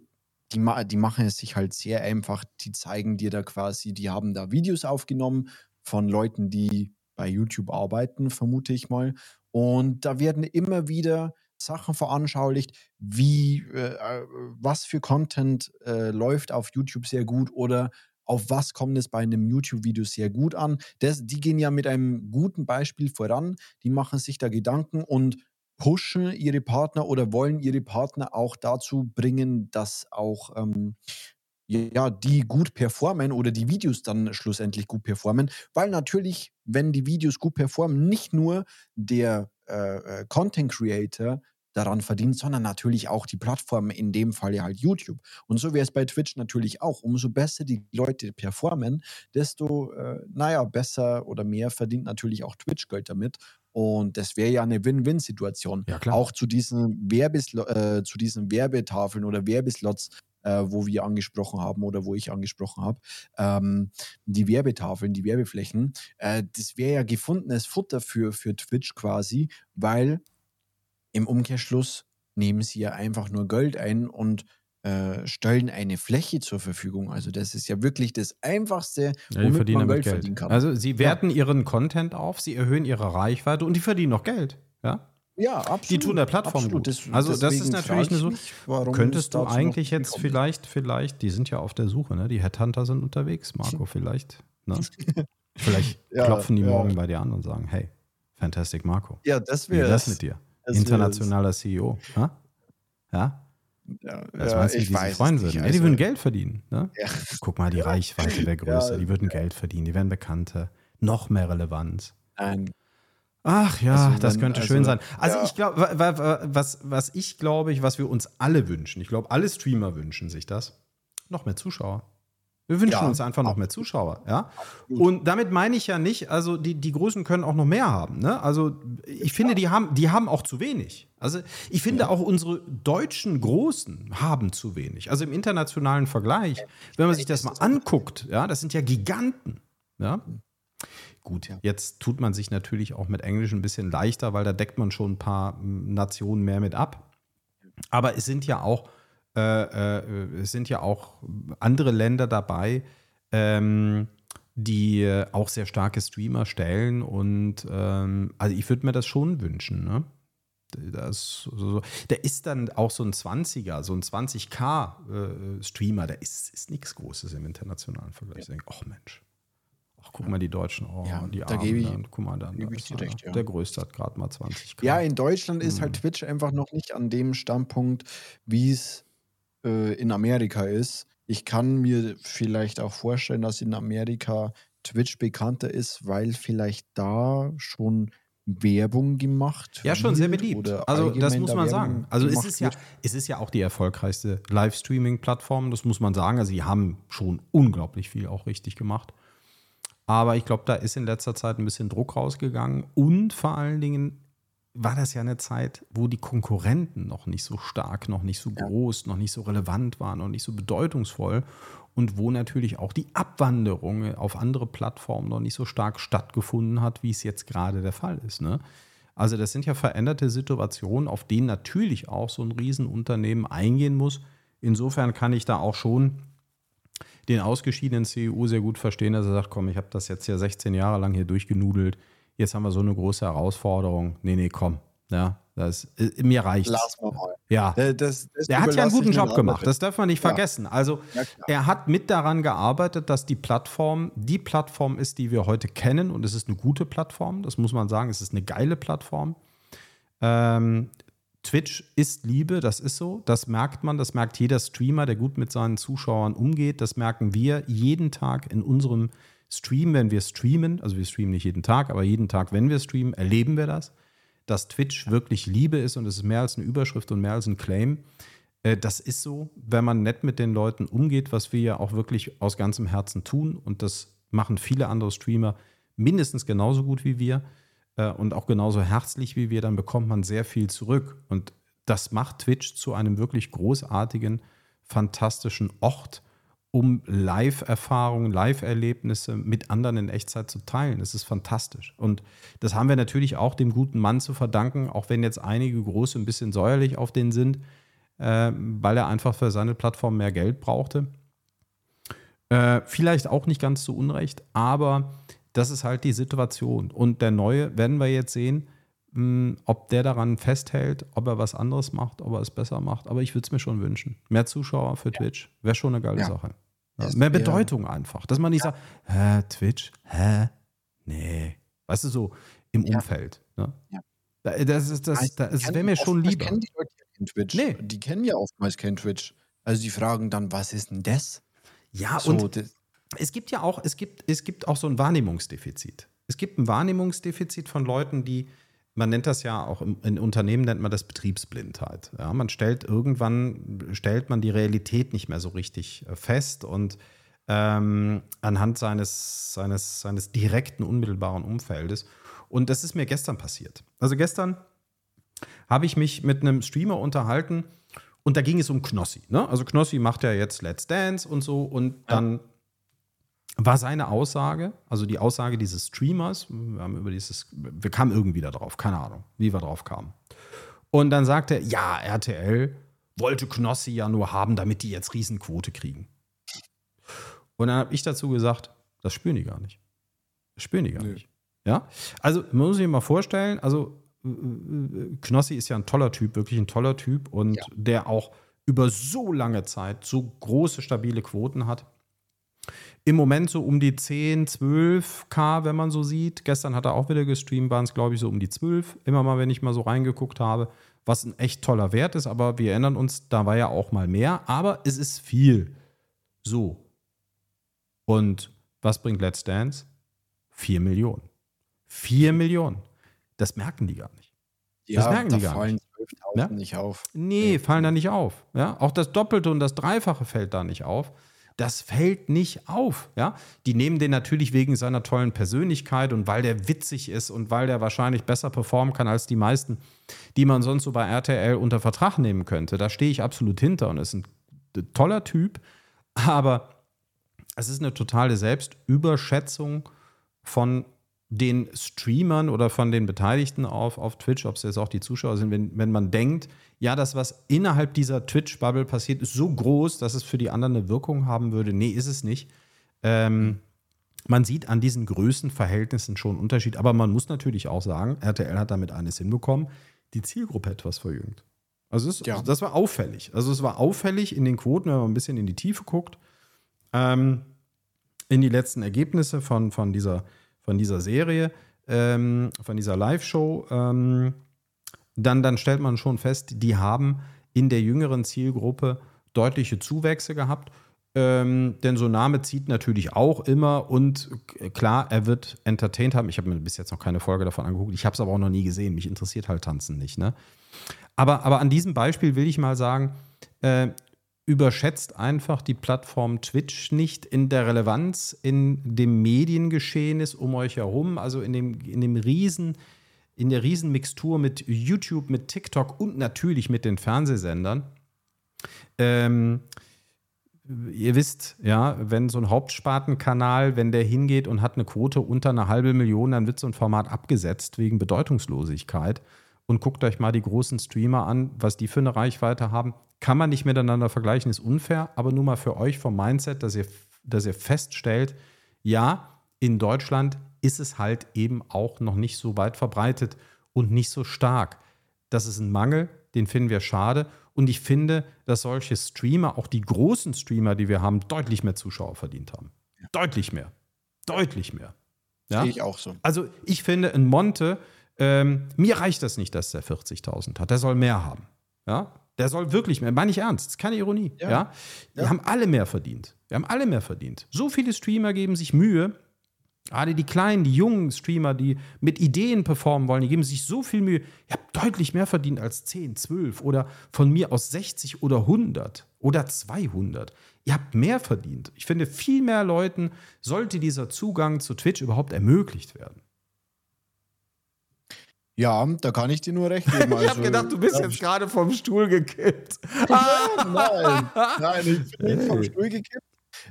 die, die machen es sich halt sehr einfach. Die zeigen dir da quasi, die haben da Videos aufgenommen von Leuten, die bei YouTube arbeiten, vermute ich mal. Und da werden immer wieder Sachen veranschaulicht, wie, äh, äh was für Content äh, läuft auf YouTube sehr gut oder auf was kommt es bei einem YouTube-Video sehr gut an. Das, die gehen ja mit einem guten Beispiel voran, die machen sich da Gedanken und pushen ihre Partner oder wollen ihre Partner auch dazu bringen, dass auch ähm, ja, die gut performen oder die Videos dann schlussendlich gut performen, weil natürlich, wenn die Videos gut performen, nicht nur der äh, äh Content Creator daran verdient, sondern natürlich auch die Plattform, in dem Fall ja halt YouTube. Und so wäre es bei Twitch natürlich auch. Umso besser die Leute performen, desto, äh, naja, besser oder mehr verdient natürlich auch Twitch Geld damit. Und das wäre ja eine Win-Win-Situation. Ja, auch zu diesen, Werbeslo äh, zu diesen Werbetafeln oder Werbeslots, äh, wo wir angesprochen haben oder wo ich angesprochen habe, ähm, die Werbetafeln, die Werbeflächen, äh, das wäre ja gefundenes Futter für, für Twitch quasi, weil im Umkehrschluss nehmen sie ja einfach nur Geld ein und äh, stellen eine Fläche zur Verfügung. Also das ist ja wirklich das Einfachste, ja, womit man Geld, Geld, verdienen kann. Also sie werten ja. ihren Content auf, sie erhöhen ihre Reichweite und die verdienen noch Geld. Ja, ja absolut. Die tun der Plattform absolut. gut. also das ist natürlich eine so. Mich, könntest du eigentlich jetzt vielleicht, vielleicht, die sind ja auf der Suche, ne? Die Headhunter sind unterwegs, Marco, vielleicht. Ne? vielleicht ja, klopfen die morgen bei dir an und sagen, hey, Fantastic Marco. Ja, das wäre das mit dir. Internationaler CEO. Ha? Ja? Ja, das ja, meinst du, wie die sich freuen würden? Also, ja, die würden Geld verdienen. Ne? Ja. Guck mal, die Reichweite wäre größer. die würden Geld verdienen, die wären bekannter. Noch mehr Relevanz. Nein. Ach ja, also, das könnte also, schön sein. Also ich glaube, was, was ich glaube, was wir uns alle wünschen, ich glaube, alle Streamer wünschen sich das, noch mehr Zuschauer. Wir wünschen ja, uns einfach noch mehr Zuschauer, ja. Und damit meine ich ja nicht, also die, die Großen können auch noch mehr haben. Ne? Also ich finde, die haben, die haben auch zu wenig. Also ich finde auch unsere deutschen Großen haben zu wenig. Also im internationalen Vergleich, wenn man sich das mal anguckt, ja, das sind ja Giganten. Ja. Gut, jetzt tut man sich natürlich auch mit Englisch ein bisschen leichter, weil da deckt man schon ein paar hm, Nationen mehr mit ab. Aber es sind ja auch äh, äh, es sind ja auch andere Länder dabei, ähm, die auch sehr starke Streamer stellen. Und ähm, also ich würde mir das schon wünschen. Ne? Das, so, der ist dann auch so ein 20er, so ein 20k-Streamer, äh, der ist, ist nichts Großes im internationalen Vergleich. Ich denke, ach Mensch, ach guck mal die Deutschen, oh, ja, die da Armen, gebe ich, dann, guck mal dann, ich dir recht, ja. der Größte hat gerade mal 20k. Ja, in Deutschland ist halt mhm. Twitch einfach noch nicht an dem Standpunkt, wie es äh, in Amerika ist. Ich kann mir vielleicht auch vorstellen, dass in Amerika Twitch bekannter ist, weil vielleicht da schon Werbung gemacht Ja, schon sehr beliebt. Also das muss man sagen. Also es ist, ja, es ist ja auch die erfolgreichste Livestreaming-Plattform, das muss man sagen. Also sie haben schon unglaublich viel auch richtig gemacht. Aber ich glaube, da ist in letzter Zeit ein bisschen Druck rausgegangen und vor allen Dingen war das ja eine Zeit, wo die Konkurrenten noch nicht so stark, noch nicht so groß, noch nicht so relevant waren, noch nicht so bedeutungsvoll und wo natürlich auch die Abwanderung auf andere Plattformen noch nicht so stark stattgefunden hat, wie es jetzt gerade der Fall ist. Ne? Also das sind ja veränderte Situationen, auf denen natürlich auch so ein Riesenunternehmen eingehen muss. Insofern kann ich da auch schon den ausgeschiedenen CEU sehr gut verstehen, dass er sagt, komm, ich habe das jetzt ja 16 Jahre lang hier durchgenudelt jetzt haben wir so eine große Herausforderung. Nee, nee, komm. Ja, das, äh, mir reicht. Lass mal mal. Ja. Das, das er hat ja einen guten Job gemacht, das darf man nicht ja. vergessen. Also, ja, er hat mit daran gearbeitet, dass die Plattform die Plattform ist, die wir heute kennen. Und es ist eine gute Plattform, das muss man sagen. Es ist eine geile Plattform. Ähm, Twitch ist Liebe, das ist so. Das merkt man, das merkt jeder Streamer, der gut mit seinen Zuschauern umgeht. Das merken wir jeden Tag in unserem Stream, wenn wir streamen. Also wir streamen nicht jeden Tag, aber jeden Tag, wenn wir streamen, erleben wir das, dass Twitch wirklich Liebe ist und es ist mehr als eine Überschrift und mehr als ein Claim. Äh, das ist so, wenn man nett mit den Leuten umgeht, was wir ja auch wirklich aus ganzem Herzen tun. Und das machen viele andere Streamer mindestens genauso gut wie wir äh, und auch genauso herzlich wie wir, dann bekommt man sehr viel zurück. Und das macht Twitch zu einem wirklich großartigen, fantastischen Ort, um Live-Erfahrungen, Live-Erlebnisse mit anderen in Echtzeit zu teilen. Das ist fantastisch. Und das haben wir natürlich auch dem guten Mann zu verdanken, auch wenn jetzt einige große ein bisschen säuerlich auf den sind, äh, weil er einfach für seine Plattform mehr Geld brauchte. Äh, vielleicht auch nicht ganz zu Unrecht, aber das ist halt die Situation. Und der Neue werden wir jetzt sehen, hm, ob der daran festhält, ob er was anderes macht, ob er es besser macht. Aber ich würde es mir schon wünschen. Mehr Zuschauer für ja. Twitch wäre schon eine geile ja. Sache. Ja, mehr Bedeutung einfach. Dass man nicht sagt, hä, Twitch, hä? Nee. Weißt du, so im Umfeld. Ne? Das, das, das, das wäre mir schon lieber. Kennen die Leute kennen Twitch. Nee. Die kennen ja oftmals kein Twitch. Also die fragen dann, was ist denn das? Ja, so, und es gibt ja auch, es gibt, es gibt auch so ein Wahrnehmungsdefizit. Es gibt ein Wahrnehmungsdefizit von Leuten, die, man nennt das ja auch im, in Unternehmen nennt man das Betriebsblindheit. Ja, man stellt irgendwann, stellt man die Realität nicht mehr so richtig äh, fest und ähm, anhand seines, seines, seines direkten, unmittelbaren Umfeldes. Und das ist mir gestern passiert. Also gestern habe ich mich mit einem Streamer unterhalten und da ging es um Knossi. Ne? Also Knossi macht ja jetzt Let's Dance und so und dann ja war seine Aussage, also die Aussage dieses Streamers, wir haben über dieses, wir kamen irgendwie da drauf, keine Ahnung, wie wir drauf kamen. Und dann sagte er, ja, RTL wollte Knossi ja nur haben, damit die jetzt Riesenquote kriegen. Und dann habe ich dazu gesagt, das spüren die gar nicht. Das spüren die gar nee. nicht. Ja? Also, man muss sich mal vorstellen, also Knossi ist ja ein toller Typ, wirklich ein toller Typ und ja. der auch über so lange Zeit so große, stabile Quoten hat im Moment so um die 10, 12k, wenn man so sieht. Gestern hat er auch wieder gestreamt, waren es, glaube ich, so um die 12. Immer mal, wenn ich mal so reingeguckt habe, was ein echt toller Wert ist. Aber wir erinnern uns, da war ja auch mal mehr. Aber es ist viel. So. Und was bringt Let's Dance? 4 Millionen. 4 Millionen. Das merken die gar nicht. Ja, das merken da die gar fallen 12.000 ja? nicht auf. Nee, fallen da nicht auf. Ja? Auch das Doppelte und das Dreifache fällt da nicht auf. Das fällt nicht auf. Ja? Die nehmen den natürlich wegen seiner tollen Persönlichkeit und weil der witzig ist und weil der wahrscheinlich besser performen kann als die meisten, die man sonst so bei RTL unter Vertrag nehmen könnte. Da stehe ich absolut hinter und ist ein toller Typ. Aber es ist eine totale Selbstüberschätzung von den Streamern oder von den Beteiligten auf, auf Twitch, ob es jetzt auch die Zuschauer sind, wenn, wenn man denkt, ja, das, was innerhalb dieser Twitch-Bubble passiert, ist so groß, dass es für die anderen eine Wirkung haben würde. Nee, ist es nicht. Ähm, man sieht an diesen Größenverhältnissen schon einen Unterschied, aber man muss natürlich auch sagen, RTL hat damit eines hinbekommen, die Zielgruppe etwas verjüngt. Also es, ja. das war auffällig. Also es war auffällig in den Quoten, wenn man ein bisschen in die Tiefe guckt, ähm, in die letzten Ergebnisse von, von dieser von dieser Serie, ähm, von dieser Live-Show, ähm, dann, dann stellt man schon fest, die haben in der jüngeren Zielgruppe deutliche Zuwächse gehabt. Ähm, denn so Name zieht natürlich auch immer und klar, er wird entertained haben. Ich habe mir bis jetzt noch keine Folge davon angeguckt. Ich habe es aber auch noch nie gesehen. Mich interessiert halt Tanzen nicht. Ne? Aber, aber an diesem Beispiel will ich mal sagen, äh, überschätzt einfach die Plattform Twitch nicht in der Relevanz in dem Mediengeschehen ist um euch herum, also in dem, in dem riesen, in der Riesenmixtur mit YouTube, mit TikTok und natürlich mit den Fernsehsendern. Ähm, ihr wisst, ja, wenn so ein Hauptspartenkanal, wenn der hingeht und hat eine Quote unter einer halbe Million, dann wird so ein Format abgesetzt wegen Bedeutungslosigkeit. Und guckt euch mal die großen Streamer an, was die für eine Reichweite haben kann man nicht miteinander vergleichen, ist unfair, aber nur mal für euch vom Mindset, dass ihr, dass ihr feststellt, ja, in Deutschland ist es halt eben auch noch nicht so weit verbreitet und nicht so stark. Das ist ein Mangel, den finden wir schade. Und ich finde, dass solche Streamer, auch die großen Streamer, die wir haben, deutlich mehr Zuschauer verdient haben. Deutlich mehr. Deutlich mehr. Ja? Sehe ich auch so. Also ich finde, ein Monte ähm, mir reicht das nicht, dass der 40.000 hat. Der soll mehr haben. Ja, der soll wirklich mehr, meine ich ernst, das ist keine Ironie. Ja. ja? Wir ja. haben alle mehr verdient. Wir haben alle mehr verdient. So viele Streamer geben sich Mühe. Gerade die kleinen, die jungen Streamer, die mit Ideen performen wollen, die geben sich so viel Mühe. Ihr habt deutlich mehr verdient als 10, 12 oder von mir aus 60 oder 100 oder 200. Ihr habt mehr verdient. Ich finde, viel mehr Leuten sollte dieser Zugang zu Twitch überhaupt ermöglicht werden. Ja, da kann ich dir nur recht geben. Also, ich habe gedacht, du bist jetzt gerade vom Stuhl gekippt. nein, nein, ich bin nicht vom Stuhl gekippt.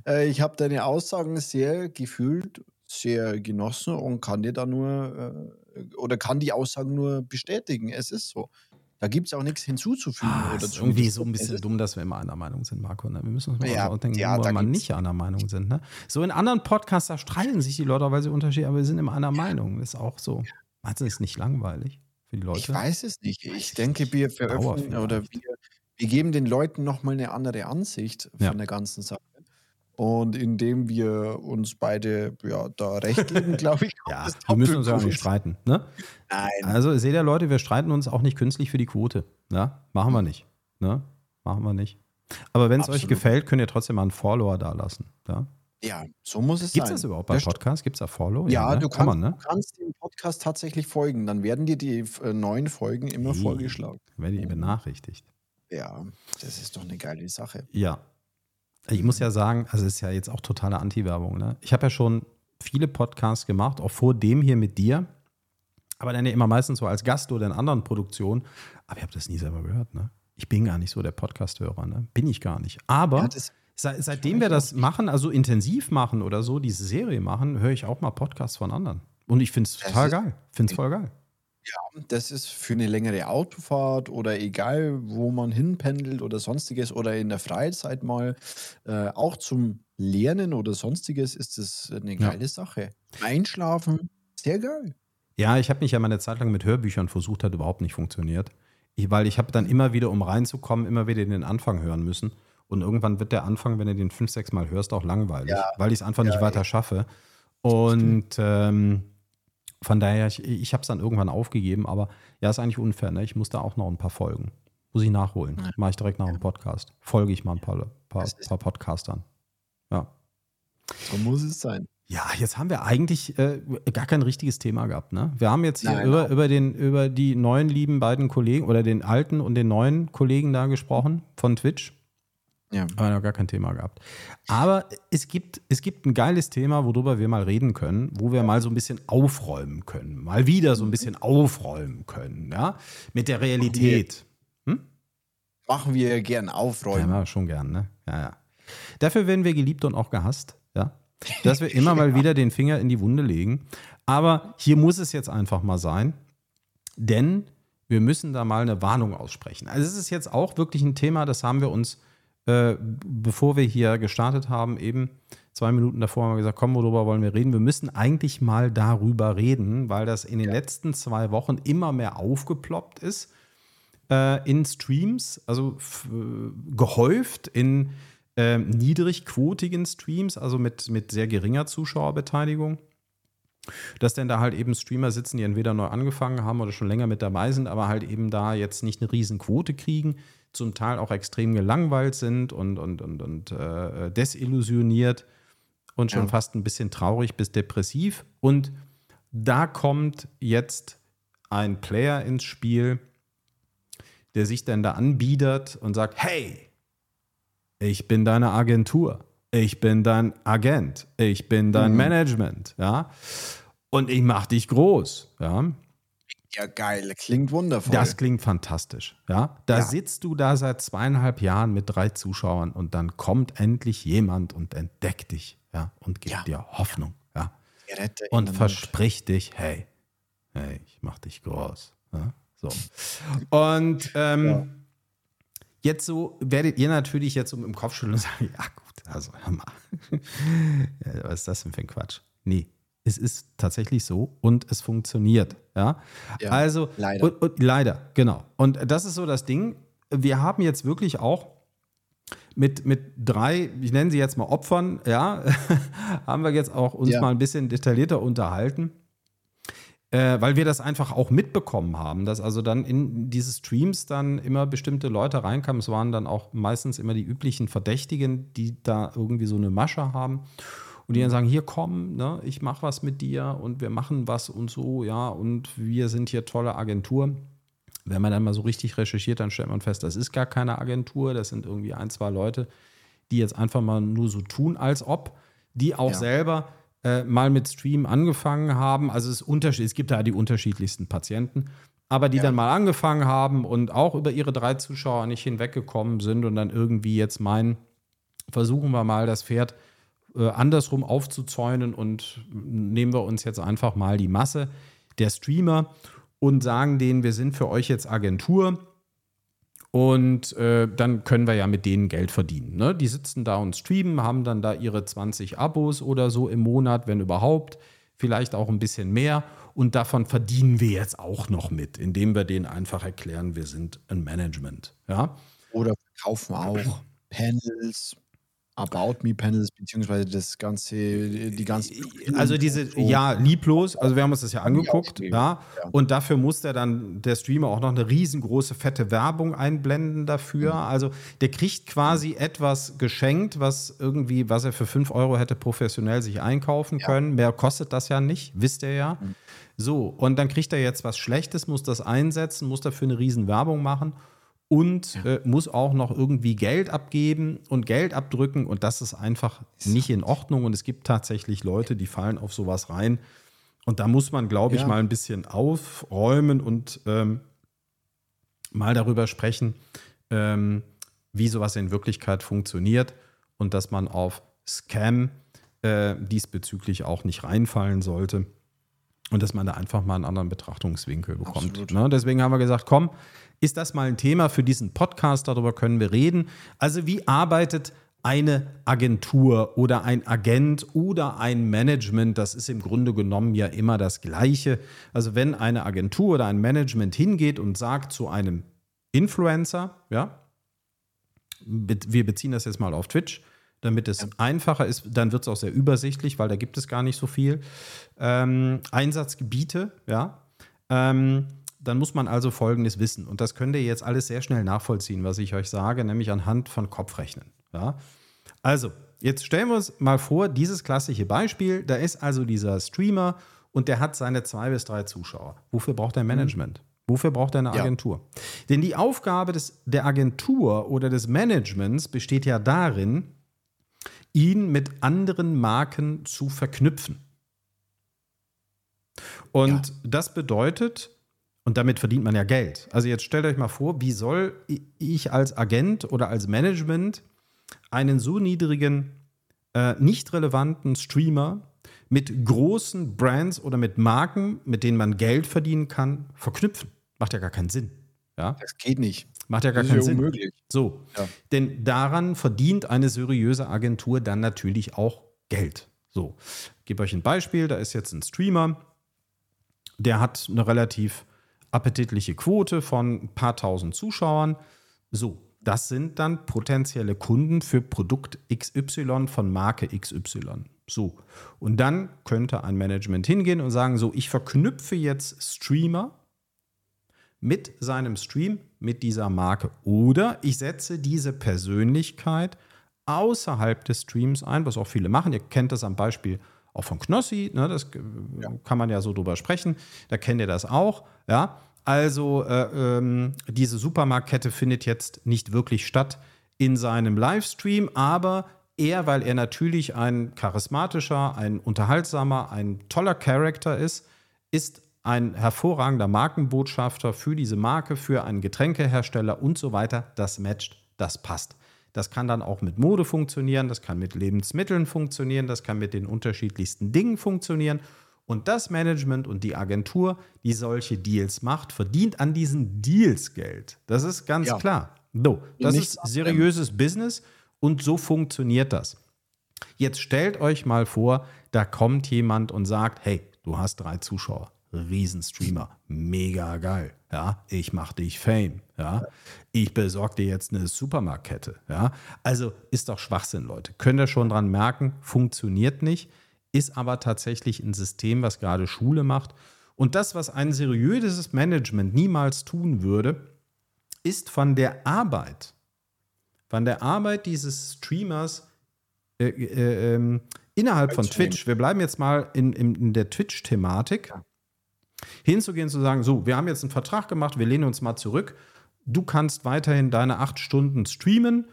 Äh, ich habe deine Aussagen sehr gefühlt, sehr genossen und kann dir da nur äh, oder kann die Aussagen nur bestätigen. Es ist so. Da gibt es auch nichts hinzuzufügen. Ah, oder ist irgendwie so ein bisschen dumm, dass wir immer einer Meinung sind, Marco. Ne? Wir müssen uns mal ja, denken, ja, wo wir mal nicht einer Meinung sind. Ne? So in anderen Podcasts, da streiten sich die Leute, weil sie unterschiedlich, aber wir sind immer einer Meinung. Ist auch so. Meinst du, ist nicht langweilig für die Leute? Ich weiß es nicht. Ich denke, wir veröffentlichen oder wir, wir, geben den Leuten nochmal eine andere Ansicht von ja. der ganzen Sache. Und indem wir uns beide ja, da recht geben, glaube ich. ja, wir müssen uns ja auch nicht streiten. Ne? Nein. Also seht ihr, Leute, wir streiten uns auch nicht künstlich für die Quote. Ja? Machen wir nicht. Ne? Machen wir nicht. Aber wenn es euch gefällt, könnt ihr trotzdem mal einen Follower da lassen. Ja? Ja, so muss es Gibt's sein. Gibt es das überhaupt bei Podcasts? Gibt es da Follow? Ja, ja ne? du, kann kannst, man, ne? du kannst dem Podcast tatsächlich folgen. Dann werden dir die äh, neuen Folgen immer hey, vorgeschlagen. Werde ich benachrichtigt. Ja, das ist doch eine geile Sache. Ja. Ich muss ja sagen, also es ist ja jetzt auch totale Anti-Werbung. Ne? Ich habe ja schon viele Podcasts gemacht, auch vor dem hier mit dir. Aber dann ja immer meistens so als Gast oder in anderen Produktionen. Aber ich habe das nie selber gehört. Ne? Ich bin gar nicht so der Podcast-Hörer. Ne? Bin ich gar nicht. Aber. Ja, Seit, seitdem wir das machen, also intensiv machen oder so, diese Serie machen, höre ich auch mal Podcasts von anderen. Und ich finde es total geil. Finde es voll geil. Ja, das ist für eine längere Autofahrt oder egal, wo man hinpendelt oder sonstiges oder in der Freizeit mal äh, auch zum Lernen oder sonstiges ist das eine geile ja. Sache. Einschlafen, sehr geil. Ja, ich habe mich ja mal eine Zeit lang mit Hörbüchern versucht, hat überhaupt nicht funktioniert. Ich, weil ich habe dann immer wieder, um reinzukommen, immer wieder den Anfang hören müssen. Und irgendwann wird der Anfang, wenn du den fünf, sechs Mal hörst, auch langweilig, ja. weil ich es einfach ja, nicht weiter ja. schaffe. Und ähm, von daher, ich, ich habe es dann irgendwann aufgegeben, aber ja, ist eigentlich unfair. Ne? Ich muss da auch noch ein paar Folgen. Muss ich nachholen. Ja. Mache ich direkt nach dem Podcast. Folge ich mal ein paar, paar, paar Podcastern. Ja. So muss es sein. Ja, jetzt haben wir eigentlich äh, gar kein richtiges Thema gehabt. Ne? Wir haben jetzt hier Nein, über, über, den, über die neuen lieben beiden Kollegen oder den alten und den neuen Kollegen da gesprochen von Twitch. Ja. Aber noch gar kein Thema gehabt. Aber es gibt, es gibt ein geiles Thema, worüber wir mal reden können, wo wir mal so ein bisschen aufräumen können. Mal wieder so ein bisschen aufräumen können, ja, mit der Realität. Hm? Machen wir gern aufräumen. Ja, schon gern, ne? Ja, ja. Dafür werden wir geliebt und auch gehasst, ja. Dass wir immer mal wieder den Finger in die Wunde legen. Aber hier muss es jetzt einfach mal sein, denn wir müssen da mal eine Warnung aussprechen. Also es ist jetzt auch wirklich ein Thema, das haben wir uns äh, bevor wir hier gestartet haben, eben zwei Minuten davor haben wir gesagt, komm, worüber wollen wir reden? Wir müssen eigentlich mal darüber reden, weil das in den ja. letzten zwei Wochen immer mehr aufgeploppt ist äh, in Streams, also gehäuft in äh, niedrigquotigen Streams, also mit, mit sehr geringer Zuschauerbeteiligung. Dass denn da halt eben Streamer sitzen, die entweder neu angefangen haben oder schon länger mit dabei sind, aber halt eben da jetzt nicht eine riesen Quote kriegen, zum Teil auch extrem gelangweilt sind und, und, und, und äh, desillusioniert und schon ja. fast ein bisschen traurig bis depressiv. Und da kommt jetzt ein Player ins Spiel, der sich dann da anbietet und sagt, hey, ich bin deine Agentur, ich bin dein Agent, ich bin dein mhm. Management, ja, und ich mach dich groß, ja. Ja, geil. Klingt wundervoll. Das klingt fantastisch. Ja, da ja. sitzt du da seit zweieinhalb Jahren mit drei Zuschauern und dann kommt endlich jemand und entdeckt dich, ja, und gibt ja. dir Hoffnung, ja. Und verspricht dich, hey, hey, ich mach dich groß. Ja? So. Und ähm, ja. jetzt so werdet ihr natürlich jetzt um im Kopf schütteln und sagen, ja gut, also hör mal. was ist das denn für ein Quatsch? Nee, es ist tatsächlich so und es funktioniert. Ja, ja also leider. Und, und, leider, genau. Und das ist so das Ding. Wir haben jetzt wirklich auch mit, mit drei, ich nenne sie jetzt mal Opfern, ja, haben wir jetzt auch uns ja. mal ein bisschen detaillierter unterhalten. äh, weil wir das einfach auch mitbekommen haben, dass also dann in diese Streams dann immer bestimmte Leute reinkamen. Es waren dann auch meistens immer die üblichen Verdächtigen, die da irgendwie so eine Masche haben und die dann sagen, hier komm, ne, ich mache was mit dir und wir machen was und so, ja, und wir sind hier tolle Agentur. Wenn man dann mal so richtig recherchiert, dann stellt man fest, das ist gar keine Agentur, das sind irgendwie ein, zwei Leute, die jetzt einfach mal nur so tun, als ob, die auch ja. selber äh, mal mit Stream angefangen haben. Also es, Unterschied, es gibt da die unterschiedlichsten Patienten, aber die ja. dann mal angefangen haben und auch über ihre drei Zuschauer nicht hinweggekommen sind und dann irgendwie jetzt meinen, versuchen wir mal das Pferd äh, andersrum aufzuzäunen und nehmen wir uns jetzt einfach mal die Masse der Streamer und sagen denen, wir sind für euch jetzt Agentur und äh, dann können wir ja mit denen Geld verdienen. Ne? Die sitzen da und streamen, haben dann da ihre 20 Abos oder so im Monat, wenn überhaupt, vielleicht auch ein bisschen mehr. Und davon verdienen wir jetzt auch noch mit, indem wir denen einfach erklären, wir sind ein Management. Ja? Oder verkaufen auch Panels, About Me Panels, beziehungsweise das ganze, die ganze. Also diese, so. ja, lieblos, also wir haben uns das ja angeguckt, ja. ja. Und dafür muss der dann, der Streamer auch noch eine riesengroße, fette Werbung einblenden dafür. Mhm. Also der kriegt quasi etwas geschenkt, was irgendwie, was er für 5 Euro hätte professionell sich einkaufen ja. können. Mehr kostet das ja nicht, wisst ihr ja. Mhm. So, und dann kriegt er jetzt was Schlechtes, muss das einsetzen, muss dafür eine riesen Werbung machen und ja. äh, muss auch noch irgendwie Geld abgeben und Geld abdrücken. Und das ist einfach nicht in Ordnung. Und es gibt tatsächlich Leute, die fallen auf sowas rein. Und da muss man, glaube ich, ja. mal ein bisschen aufräumen und ähm, mal darüber sprechen, ähm, wie sowas in Wirklichkeit funktioniert. Und dass man auf Scam äh, diesbezüglich auch nicht reinfallen sollte und dass man da einfach mal einen anderen Betrachtungswinkel bekommt. Ne? Deswegen haben wir gesagt, komm, ist das mal ein Thema für diesen Podcast, darüber können wir reden. Also wie arbeitet eine Agentur oder ein Agent oder ein Management, das ist im Grunde genommen ja immer das Gleiche. Also wenn eine Agentur oder ein Management hingeht und sagt zu einem Influencer, ja, wir beziehen das jetzt mal auf Twitch, damit es ja. einfacher ist, dann wird es auch sehr übersichtlich, weil da gibt es gar nicht so viel ähm, Einsatzgebiete, ja. Ähm, dann muss man also Folgendes wissen. Und das könnt ihr jetzt alles sehr schnell nachvollziehen, was ich euch sage, nämlich anhand von Kopfrechnen. Ja? Also, jetzt stellen wir uns mal vor, dieses klassische Beispiel, da ist also dieser Streamer und der hat seine zwei bis drei Zuschauer. Wofür braucht er Management? Mhm. Wofür braucht er eine Agentur? Ja. Denn die Aufgabe des, der Agentur oder des Managements besteht ja darin, ihn mit anderen Marken zu verknüpfen. Und ja. das bedeutet, und damit verdient man ja Geld. Also jetzt stellt euch mal vor, wie soll ich als Agent oder als Management einen so niedrigen, äh, nicht relevanten Streamer mit großen Brands oder mit Marken, mit denen man Geld verdienen kann, verknüpfen? Macht ja gar keinen Sinn. Ja? Das geht nicht. Macht ja gar keinen ja Sinn. Unmöglich. So. Ja. Denn daran verdient eine seriöse Agentur dann natürlich auch Geld. So. Ich gebe euch ein Beispiel. Da ist jetzt ein Streamer, der hat eine relativ appetitliche Quote von ein paar tausend Zuschauern. So, das sind dann potenzielle Kunden für Produkt XY von Marke XY. So, und dann könnte ein Management hingehen und sagen, so, ich verknüpfe jetzt Streamer mit seinem Stream, mit dieser Marke. Oder ich setze diese Persönlichkeit außerhalb des Streams ein, was auch viele machen. Ihr kennt das am Beispiel auch von Knossi, ne, das ja. kann man ja so drüber sprechen, da kennt ihr das auch, ja. Also äh, ähm, diese Supermarktkette findet jetzt nicht wirklich statt in seinem Livestream, aber er, weil er natürlich ein charismatischer, ein unterhaltsamer, ein toller Charakter ist, ist ein hervorragender Markenbotschafter für diese Marke, für einen Getränkehersteller und so weiter. Das matcht, das passt. Das kann dann auch mit Mode funktionieren, das kann mit Lebensmitteln funktionieren, das kann mit den unterschiedlichsten Dingen funktionieren. Und das Management und die Agentur, die solche Deals macht, verdient an diesen Deals Geld. Das ist ganz ja. klar. So, das ist seriöses Business und so funktioniert das. Jetzt stellt euch mal vor, da kommt jemand und sagt, hey, du hast drei Zuschauer. Riesenstreamer, mega geil. Ja, ich mach dich Fame. Ja, ich besorge dir jetzt eine Supermarktkette. Ja, also ist doch Schwachsinn, Leute. Könnt ihr schon dran merken, funktioniert nicht, ist aber tatsächlich ein System, was gerade Schule macht Und das, was ein seriöses Management niemals tun würde, ist von der Arbeit, von der Arbeit dieses Streamers äh, äh, äh, innerhalb von Twitch, wir bleiben jetzt mal in, in, in der Twitch-Thematik, hinzugehen zu sagen, so, wir haben jetzt einen Vertrag gemacht, wir lehnen uns mal zurück, du kannst weiterhin deine acht Stunden streamen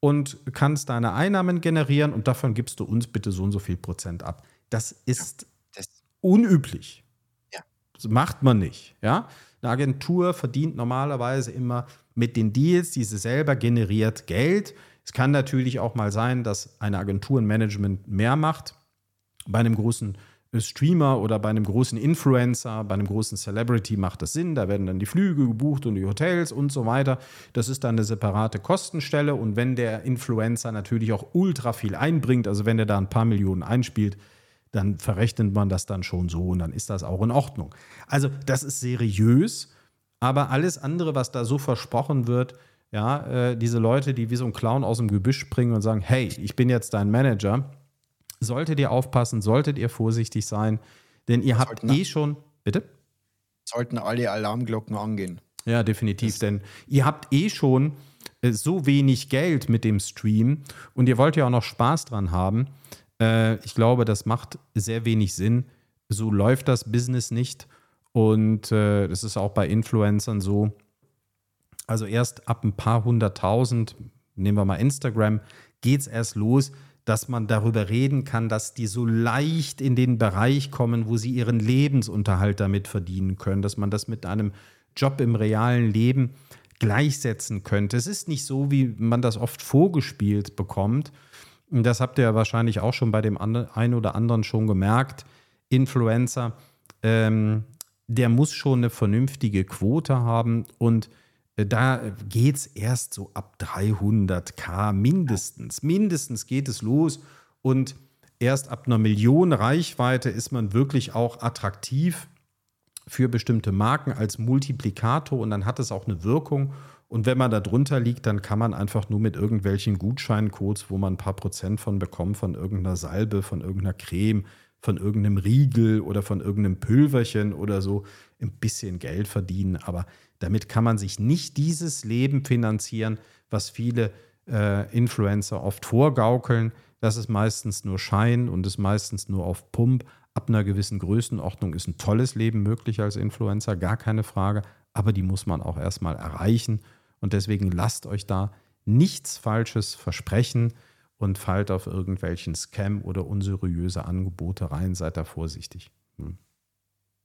und kannst deine Einnahmen generieren und davon gibst du uns bitte so und so viel Prozent ab. Das ist ja, das unüblich. Ja. Das macht man nicht. Ja? Eine Agentur verdient normalerweise immer mit den Deals, die sie selber generiert, Geld. Es kann natürlich auch mal sein, dass eine Agentur ein Management mehr macht. Bei einem großen Streamer oder bei einem großen Influencer, bei einem großen Celebrity macht das Sinn. Da werden dann die Flüge gebucht und die Hotels und so weiter. Das ist dann eine separate Kostenstelle. Und wenn der Influencer natürlich auch ultra viel einbringt, also wenn er da ein paar Millionen einspielt, dann verrechnet man das dann schon so und dann ist das auch in Ordnung. Also das ist seriös, aber alles andere, was da so versprochen wird, ja, äh, diese Leute, die wie so ein Clown aus dem Gebüsch springen und sagen, hey, ich bin jetzt dein Manager, solltet ihr aufpassen, solltet ihr vorsichtig sein, denn ihr habt sollten, eh schon, bitte? Sollten alle Alarmglocken angehen. Ja, definitiv, das denn ihr habt eh schon äh, so wenig Geld mit dem Stream und ihr wollt ja auch noch Spaß dran haben. Äh, ich glaube, das macht sehr wenig Sinn. So läuft das Business nicht und äh, das ist auch bei Influencern so. Also erst ab ein paar hunderttausend, nehmen wir mal Instagram, geht es erst los, dass man darüber reden kann, dass die so leicht in den Bereich kommen, wo sie ihren Lebensunterhalt damit verdienen können, dass man das mit einem Job im realen Leben gleichsetzen könnte. Es ist nicht so, wie man das oft vorgespielt bekommt. Das habt ihr ja wahrscheinlich auch schon bei dem einen oder anderen schon gemerkt. Influencer, ähm, der muss schon eine vernünftige Quote haben und da geht es erst so ab 300k mindestens. Mindestens geht es los und erst ab einer Million Reichweite ist man wirklich auch attraktiv für bestimmte Marken als Multiplikator und dann hat es auch eine Wirkung. Und wenn man da drunter liegt, dann kann man einfach nur mit irgendwelchen Gutscheincodes, wo man ein paar Prozent von bekommt, von irgendeiner Salbe, von irgendeiner Creme, von irgendeinem Riegel oder von irgendeinem Pülverchen oder so, ein bisschen Geld verdienen. Aber damit kann man sich nicht dieses Leben finanzieren, was viele äh, Influencer oft vorgaukeln. Das ist meistens nur Schein und ist meistens nur auf Pump. Ab einer gewissen Größenordnung ist ein tolles Leben möglich als Influencer, gar keine Frage. Aber die muss man auch erstmal erreichen. Und deswegen lasst euch da nichts Falsches versprechen und fallt auf irgendwelchen Scam oder unseriöse Angebote rein. Seid da vorsichtig. Hm.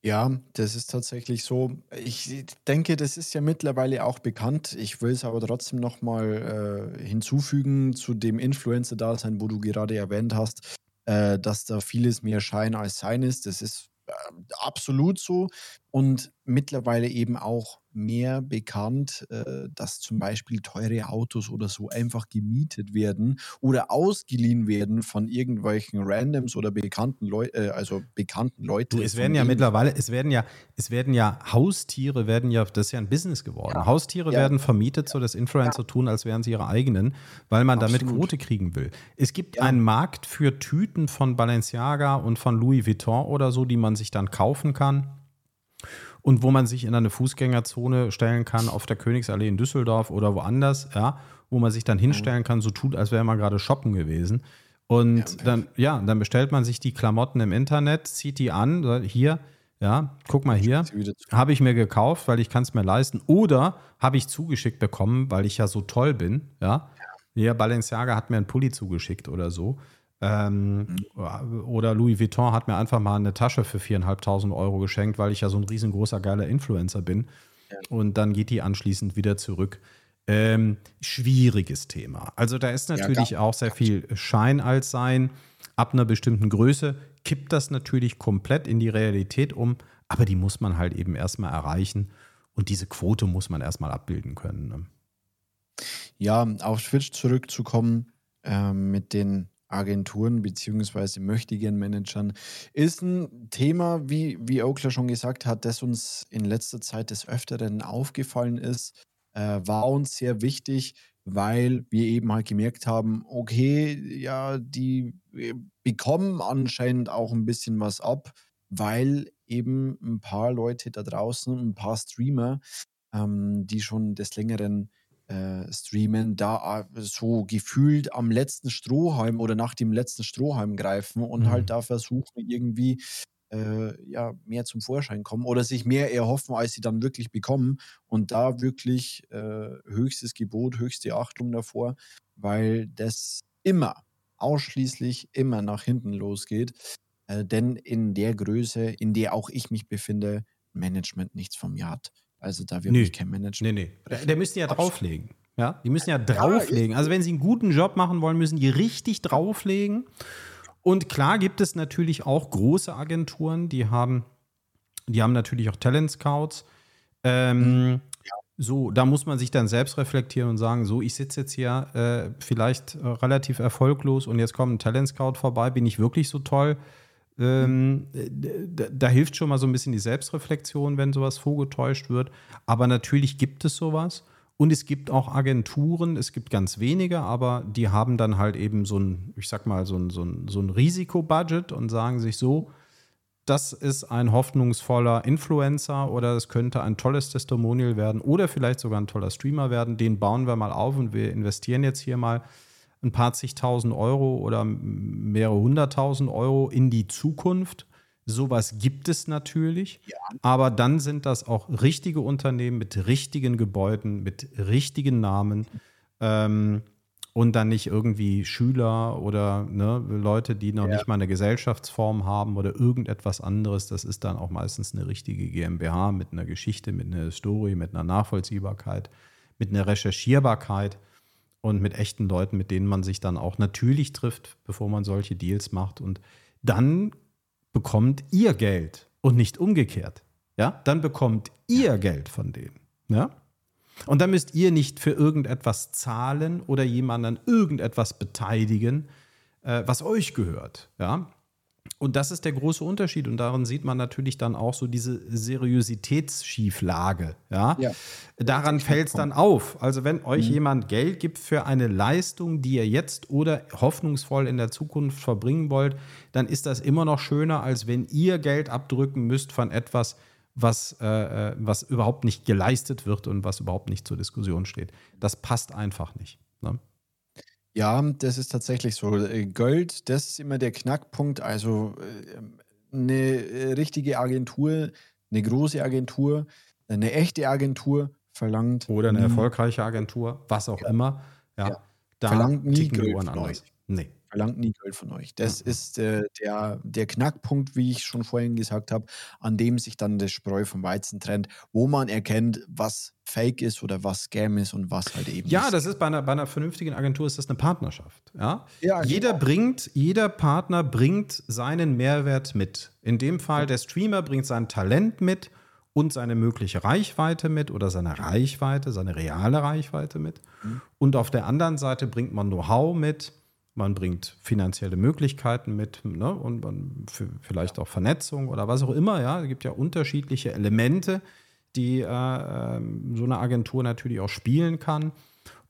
Ja, das ist tatsächlich so. Ich denke, das ist ja mittlerweile auch bekannt. Ich will es aber trotzdem nochmal äh, hinzufügen zu dem Influencer-Dasein, wo du gerade erwähnt hast, äh, dass da vieles mehr Schein als Sein ist. Das ist äh, absolut so. Und mittlerweile eben auch mehr bekannt, äh, dass zum Beispiel teure Autos oder so einfach gemietet werden oder ausgeliehen werden von irgendwelchen Randoms oder bekannten Leuten, äh, also bekannten Leuten. Du, es werden ja mittlerweile, es werden ja, es werden ja Haustiere werden ja, das ist ja ein Business geworden. Ja. Haustiere ja. werden vermietet, so dass Influencer tun, als wären sie ihre eigenen, weil man Absolut. damit Quote kriegen will. Es gibt einen Markt für Tüten von Balenciaga und von Louis Vuitton oder so, die man sich dann kaufen kann und wo man sich in eine Fußgängerzone stellen kann auf der Königsallee in Düsseldorf oder woanders, ja, wo man sich dann hinstellen kann, so tut, als wäre man gerade shoppen gewesen. Und ja, dann, ja, dann bestellt man sich die Klamotten im Internet, zieht die an, hier, ja, guck mal hier, habe ich mir gekauft, weil ich kann es mir leisten. Oder habe ich zugeschickt bekommen, weil ich ja so toll bin, ja. Ja, Balenciaga hat mir einen Pulli zugeschickt oder so. Ähm, mhm. Oder Louis Vuitton hat mir einfach mal eine Tasche für 4.500 Euro geschenkt, weil ich ja so ein riesengroßer, geiler Influencer bin. Ja. Und dann geht die anschließend wieder zurück. Ähm, schwieriges Thema. Also da ist natürlich ja, auch sehr viel Schein als Sein. Ab einer bestimmten Größe kippt das natürlich komplett in die Realität um, aber die muss man halt eben erstmal erreichen. Und diese Quote muss man erstmal abbilden können. Ne? Ja, auf Twitch zurückzukommen äh, mit den Agenturen beziehungsweise möchtigen Managern ist ein Thema, wie, wie Oakler schon gesagt hat, das uns in letzter Zeit des Öfteren aufgefallen ist, äh, war uns sehr wichtig, weil wir eben halt gemerkt haben, okay, ja, die bekommen anscheinend auch ein bisschen was ab, weil eben ein paar Leute da draußen, ein paar Streamer, ähm, die schon des Längeren äh, streamen, da äh, so gefühlt am letzten Strohhalm oder nach dem letzten Strohhalm greifen und halt mhm. halt da versuchen, irgendwie äh, ja, mehr zum Vorschein kommen oder sich mehr erhoffen, als sie dann wirklich bekommen. Und da wirklich äh, höchstes Gebot, höchste Achtung davor, weil das immer, ausschließlich immer nach hinten losgeht. Äh, denn in der Größe, in der auch ich mich befinde, Management nichts von mir hat. Also da wird nee. kein Management. Nee, nee. Der, müssen ja drauflegen. Ja, die müssen ja drauflegen. Also wenn sie einen guten Job machen wollen, müssen die richtig drauflegen. Und klar gibt es natürlich auch große Agenturen, die haben, die haben natürlich auch Talent Scouts. Ähm, mhm. So, da muss man sich dann selbst reflektieren und sagen, so, ich sitze jetzt hier äh, vielleicht äh, relativ erfolglos und jetzt kommt ein Talent Scout vorbei, bin ich wirklich so toll? Ähm, da, da, hilft schon mal so ein bisschen die Selbstreflexion, wenn sowas vorgetäuscht wird. Aber natürlich gibt es sowas. Und es gibt auch Agenturen, es gibt ganz wenige, aber die haben dann halt eben so ein, ich sag mal, so ein, so ein, so ein Risikobudget und sagen sich so, das ist ein hoffnungsvoller Influencer oder es könnte ein tolles Testimonial werden oder vielleicht sogar ein toller Streamer werden. Den bauen wir mal auf und wir investieren jetzt hier mal ein paar zigtausend Euro oder mehrere hunderttausend Euro in die Zukunft. Sowas gibt es natürlich, ja. aber dann sind das auch richtige Unternehmen mit richtigen Gebäuden, mit richtigen Namen ähm, und dann nicht irgendwie Schüler oder ne, Leute, die noch ja. nicht mal eine Gesellschaftsform haben oder irgendetwas anderes. Das ist dann auch meistens eine richtige GmbH mit einer Geschichte, mit einer Story, mit einer Nachvollziehbarkeit, mit einer Recherchierbarkeit und mit echten Leuten, mit denen man sich dann auch natürlich trifft, bevor man solche Deals macht. Und dann bekommt ihr Geld und nicht umgekehrt. Ja, dann bekommt ihr Geld von denen. Ja? Und dann müsst ihr nicht für irgendetwas zahlen oder jemanden an irgendetwas beteiligen, äh, was euch gehört. Ja? Und das ist der große Unterschied. Und darin sieht man natürlich dann auch so diese Seriositätsschieflage. Ja? ja. Daran fällt es dann auf. Also, wenn euch mhm. jemand Geld gibt für eine Leistung, die ihr jetzt oder hoffnungsvoll in der Zukunft verbringen wollt, dann ist das immer noch schöner, als wenn ihr Geld abdrücken müsst von etwas, was, äh, äh was überhaupt nicht geleistet wird und was überhaupt nicht zur Diskussion steht. Das passt einfach nicht. Ne? Ja, das ist tatsächlich so. Äh, Gold, das ist immer der Knackpunkt. Also eine äh, äh, richtige Agentur, eine große Agentur, eine echte Agentur verlangt. Oder eine erfolgreiche Agentur, was auch ja. immer. Ja, ja. Da verlangt nie Geld von euch. Nee verlangt nie Geld von euch. Das mhm. ist äh, der, der Knackpunkt, wie ich schon vorhin gesagt habe, an dem sich dann das Spreu vom Weizen trennt, wo man erkennt, was Fake ist oder was Scam ist und was halt eben. Ja, das ist bei einer, bei einer vernünftigen Agentur ist das eine Partnerschaft. Ja, ja jeder genau. bringt, jeder Partner bringt seinen Mehrwert mit. In dem Fall der Streamer bringt sein Talent mit und seine mögliche Reichweite mit oder seine Reichweite, seine reale Reichweite mit. Mhm. Und auf der anderen Seite bringt man Know-how mit, man bringt finanzielle Möglichkeiten mit ne? und man vielleicht auch Vernetzung oder was auch immer. Ja, es gibt ja unterschiedliche Elemente, die äh, ähm, so eine Agentur natürlich auch spielen kann.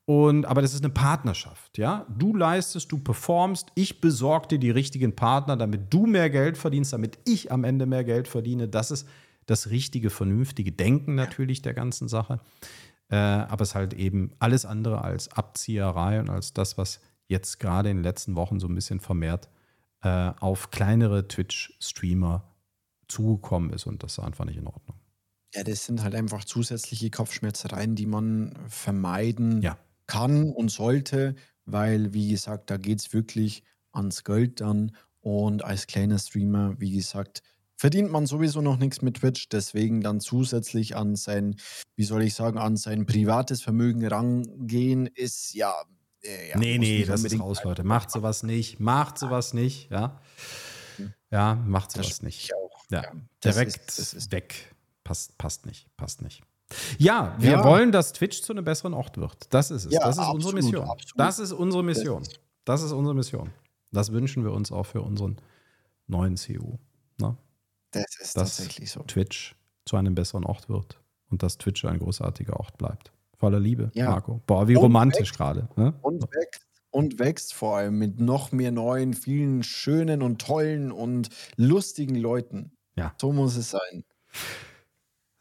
Und, aber das ist eine Partnerschaft, ja. Du leistest, du performst, ich besorge dir die richtigen Partner, damit du mehr Geld verdienst, damit ich am Ende mehr Geld verdiene. Das ist das richtige, vernünftige Denken natürlich der ganzen Sache. Äh, aber es ist halt eben alles andere als Abzieherei und als das, was jetzt gerade in den letzten Wochen so ein bisschen vermehrt äh, auf kleinere Twitch-Streamer zugekommen ist und das ist einfach nicht in Ordnung. Ja, das sind halt einfach zusätzliche Kopfschmerzereien, die man vermeiden ja. kann und sollte, weil, wie gesagt, da geht es wirklich ans Geld dann und als kleiner Streamer, wie gesagt, verdient man sowieso noch nichts mit Twitch, deswegen dann zusätzlich an sein, wie soll ich sagen, an sein privates Vermögen rangehen, ist ja ja, nee, nee, das ist raus, Leute. Macht sowas nicht. Macht sowas nicht, ja. Ja, macht sowas das nicht. Ja, ja. direkt ist, das ist weg. Passt, passt nicht, passt nicht. Ja, wir ja. wollen, dass Twitch zu einem besseren Ort wird. Das ist es. Ja, das ist absolut, unsere Mission. Absolut. Das ist unsere Mission. Das ist unsere Mission. Das wünschen wir uns auch für unseren neuen CU. Ne? Das ist dass tatsächlich so. Twitch zu einem besseren Ort wird und dass Twitch ein großartiger Ort bleibt. Voller Liebe, ja. Marco. Boah, wie und romantisch gerade. Ne? Und wächst. Und wächst vor allem mit noch mehr neuen, vielen schönen und tollen und lustigen Leuten. Ja. So muss es sein.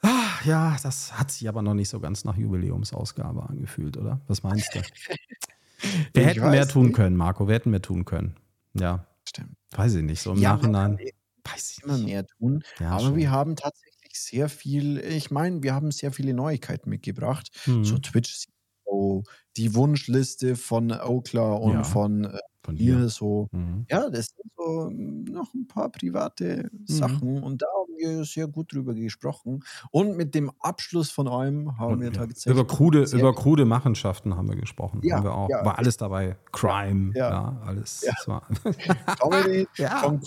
Ach, ja, das hat sich aber noch nicht so ganz nach Jubiläumsausgabe angefühlt, oder? Was meinst du? Wir Ich hätten mehr tun nicht. können, Marco. Wir hätten mehr tun können. Ja, Stimmt. weiß ich nicht. So im Ja, man Nachhinein. kann Weiß ich immer mehr tun. Ja, aber schon. wir haben tatsächlich sehr viel, ich meine, wir haben sehr viele Neuigkeiten mitgebracht. Mhm. So Twitch, oh, die Wunschliste von Okla und Ja. von äh, Von mir so. Mhm. Ja, das sind so noch ein paar private Mhm. Sachen und da haben wir sehr gut drüber gesprochen. Und mit dem Abschluss von allem haben Und, wir ja. tatsächlich Über krude, über krude Machenschaften haben wir gesprochen. Ja, haben wir auch. ja. War alles dabei. Crime, ja, alles. Ja. Comedy, Ja. von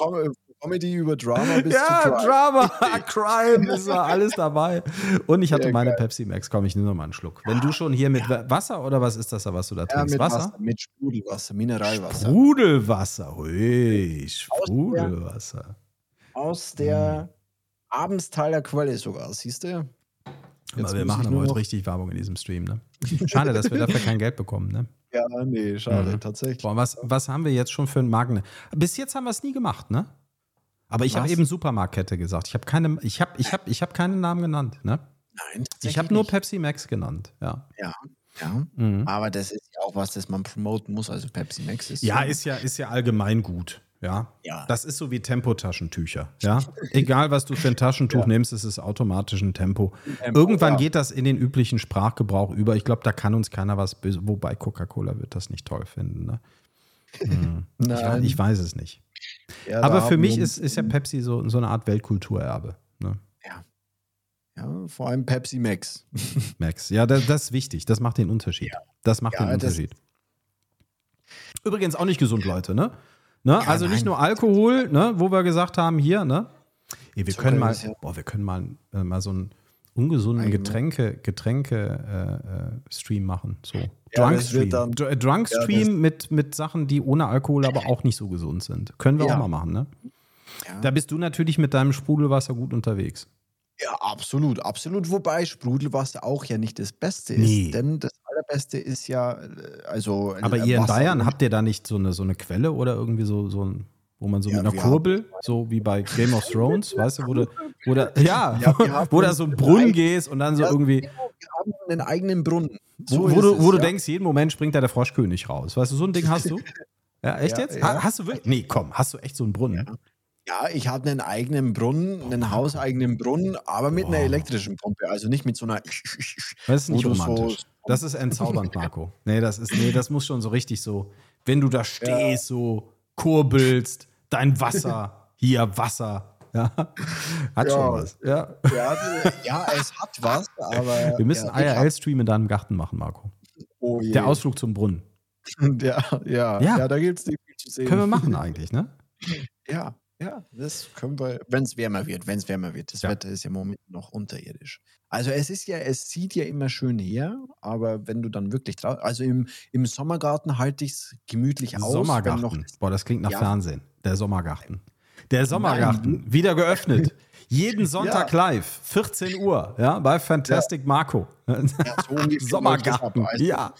Comedy über Drama bis ja. Drama, Crime, das war alles dabei. Und ich hatte Sehr meine geil. Pepsi Max. Komm, ich nehme noch mal einen Schluck. Wenn du schon hier mit Wa- Wasser oder was ist das da, was du da Ja, trinkst? mit Wasser? Wasser, mit Sprudelwasser, Mineralwasser. Sprudelwasser. Hui, Sprudelwasser. Aus der Abendsthaler Quelle sogar, siehst du? Aber wir machen aber heute richtig Werbung in diesem Stream, ne? Schade, dass wir dafür kein Geld bekommen, ne? Ja, nee, schade, Mhm. tatsächlich. Boah, was, was haben wir jetzt schon für einen Marken? Bis jetzt haben wir es nie gemacht, ne? Aber ich habe eben Supermarktkette gesagt. Ich habe keine, ich habe, ich habe, ich habe keinen Namen genannt, ne? Nein, Ich habe nur nicht. Pepsi Max genannt, ja. Ja, ja. Mhm. Aber das ist ja auch was, das man promoten muss. Also Pepsi Max ist. Ja, so- ist ja, ist ja allgemein gut. Ja. Ja. Das ist so wie Tempotaschentücher. Ja. Egal, was du für ein Taschentuch Ja. nimmst, es ist automatisch ein Tempo. Tempo, Irgendwann ja. geht das in den üblichen Sprachgebrauch über. Ich glaube, da kann uns keiner was böse. Wobei Coca-Cola wird das nicht toll finden. Ne? Hm. Ich, ich weiß es nicht. Ja, Aber für mich ist, ist ja Pepsi so, so eine Art Weltkulturerbe. Ne? Ja, vor allem Pepsi Max. Max. Ja, das, das ist wichtig. Das macht den Unterschied. Das macht Ja, den Unterschied. Übrigens auch nicht gesund, Leute, ne? ne? also nicht nein. nur Alkohol, ne? wo wir gesagt haben, hier, ne? Ey, wir können mal, ja- boah, wir können mal, äh, mal so einen ungesunden Eigene. Getränke, Getränke äh, äh, Stream machen. So. Ja, Drunk Stream. dann- Dr- Drunk Ja, Stream das- mit, mit Sachen, die ohne Alkohol aber auch nicht so gesund sind. Können wir Ja. auch mal machen, ne? Ja. Da bist du natürlich mit deinem Sprudelwasser gut unterwegs. Ja, absolut, absolut. Wobei Sprudelwasser auch ja nicht das Beste Nee. ist. Denn das Allerbeste ist ja, äh, also. Aber äh, ihr in Bayern, habt ihr da nicht so eine, so eine Quelle oder irgendwie so, so ein, wo man so Ja, mit einer Kurbel, so wie bei Game of Thrones, weißt du, wo du, wo da, ja, Ja, haben wo da so ein Brunnen gehst und dann so Ja, irgendwie, genau, Wir haben einen eigenen Brunnen. wo, So wo du, es, wo du ja. denkst, jeden Moment springt da der Froschkönig raus. Weißt du, so ein Ding hast du? Ja, echt Ja, jetzt? ja. Ha- Hast du wirklich? Nee, komm, hast du echt so einen Brunnen? Ja, ich habe einen eigenen Brunnen, einen hauseigenen Brunnen, aber mit einer Boah. elektrischen Pumpe. Also nicht mit so einer. Das ist nicht du so- romantisch. Das ist entzaubernd, Marco. Nee, das ist, nee, das muss schon so richtig so, wenn du da stehst, so kurbelst, dein Wasser, hier Wasser. Ja. Hat Ja. schon was. Ja. Ja, ja, es hat was, aber. Wir müssen ja, IRL-Stream in deinem Garten machen, Marco. Oh je. Der Ausflug zum Brunnen. Ja, ja, Ja. ja. da gibt es nicht viel zu sehen. Können wir machen eigentlich, ne? Ja, ja, das können wir, wenn es wärmer wird, wenn es wärmer wird. Das Ja. Wetter ist ja momentan noch unterirdisch. Also es ist ja, es sieht ja immer schön her, aber wenn du dann wirklich drauf, also im, im Sommergarten halte ich es gemütlich aus. wenn Noch, Sommergarten. Boah, das klingt nach Ja. Fernsehen. Der Sommergarten. Der Sommergarten. Wieder geöffnet. Jeden Sonntag live, 14 Uhr, ja, bei Fantastic Marco. ja, so Sommergarten. Also, Ja.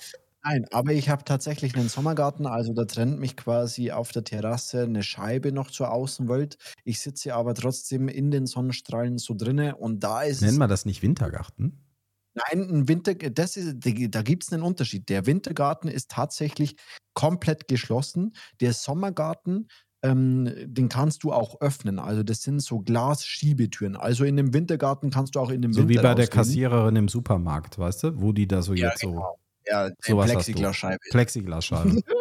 Nein, aber ich habe tatsächlich einen Sommergarten, also da trennt mich quasi auf der Terrasse eine Scheibe noch zur Außenwelt. Ich sitze aber trotzdem in den Sonnenstrahlen so drinne und da ist Nennen wir das nicht Wintergarten? Nein, ein Winter, das ist, da gibt es einen Unterschied. Der Wintergarten ist tatsächlich komplett geschlossen. Der Sommergarten, ähm, den kannst du auch öffnen. Also das sind so Glasschiebetüren. Also in dem Wintergarten kannst du auch in dem So Winter wie bei der rausgehen. Kassiererin im Supermarkt, weißt du? Wo die da so Ja, jetzt genau. Ja, so. Plexiglasscheibe. Plexiglasscheibe.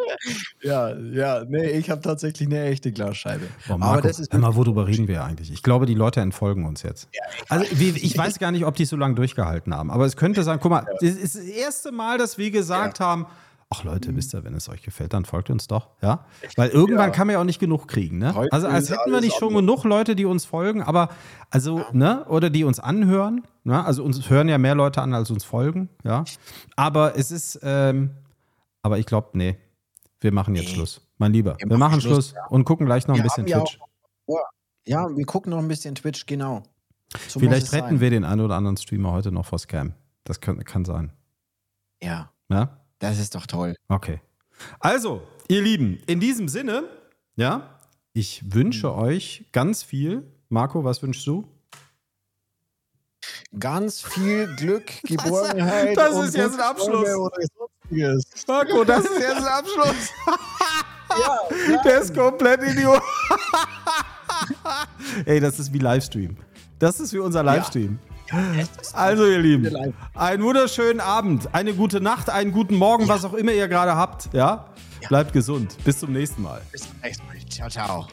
Ja, ja, nee, ich habe tatsächlich eine echte Glasscheibe. Boah, Aber Marco, das ist hör mal, wirklich- worüber reden wir eigentlich? Ich glaube, die Leute entfolgen uns jetzt. also, wie, ich weiß gar nicht, ob die so lange durchgehalten haben, aber es könnte sein, guck mal, das ist das erste Mal, dass wir gesagt haben, ach Leute, wisst ihr, wenn es euch gefällt, dann folgt uns doch, ja? Weil irgendwann Mhm. Ja. kann man ja auch nicht genug kriegen, ne? Heute Also, als hätten wir nicht schon genug Leute, die uns folgen, aber, also, ne, oder die uns anhören, ne? Also, uns hören ja mehr Leute an, als uns folgen, ja? Aber es ist, ähm, aber ich glaube, nee, wir machen jetzt Nee. Schluss. Mein Lieber, wir, Wir machen Schluss Schluss, und gucken gleich noch ein Wir bisschen haben ja Twitch. Ja, wir gucken noch ein bisschen Twitch, genau. So Vielleicht retten sein. wir den einen oder anderen Streamer heute noch vor Scam. Das kann, kann sein. Ja, Ja? Das ist doch toll. Okay. Also, ihr Lieben, in diesem Sinne, ja, ich wünsche euch ganz viel Marco, was wünschst du? Ganz viel Glück, Geborgenheit. das ist jetzt ein Abschluss. Marco, das ist jetzt ein Abschluss. ja, Der ist komplett idiot. Ey, das ist wie Livestream. Das ist wie unser Livestream. Ja. Also, ihr Lieben, einen wunderschönen Abend, eine gute Nacht, einen guten Morgen, ja. was auch immer ihr gerade habt. Ja? ja? Bleibt gesund. Bis zum nächsten Mal. Bis zum nächsten Mal. Ciao, ciao.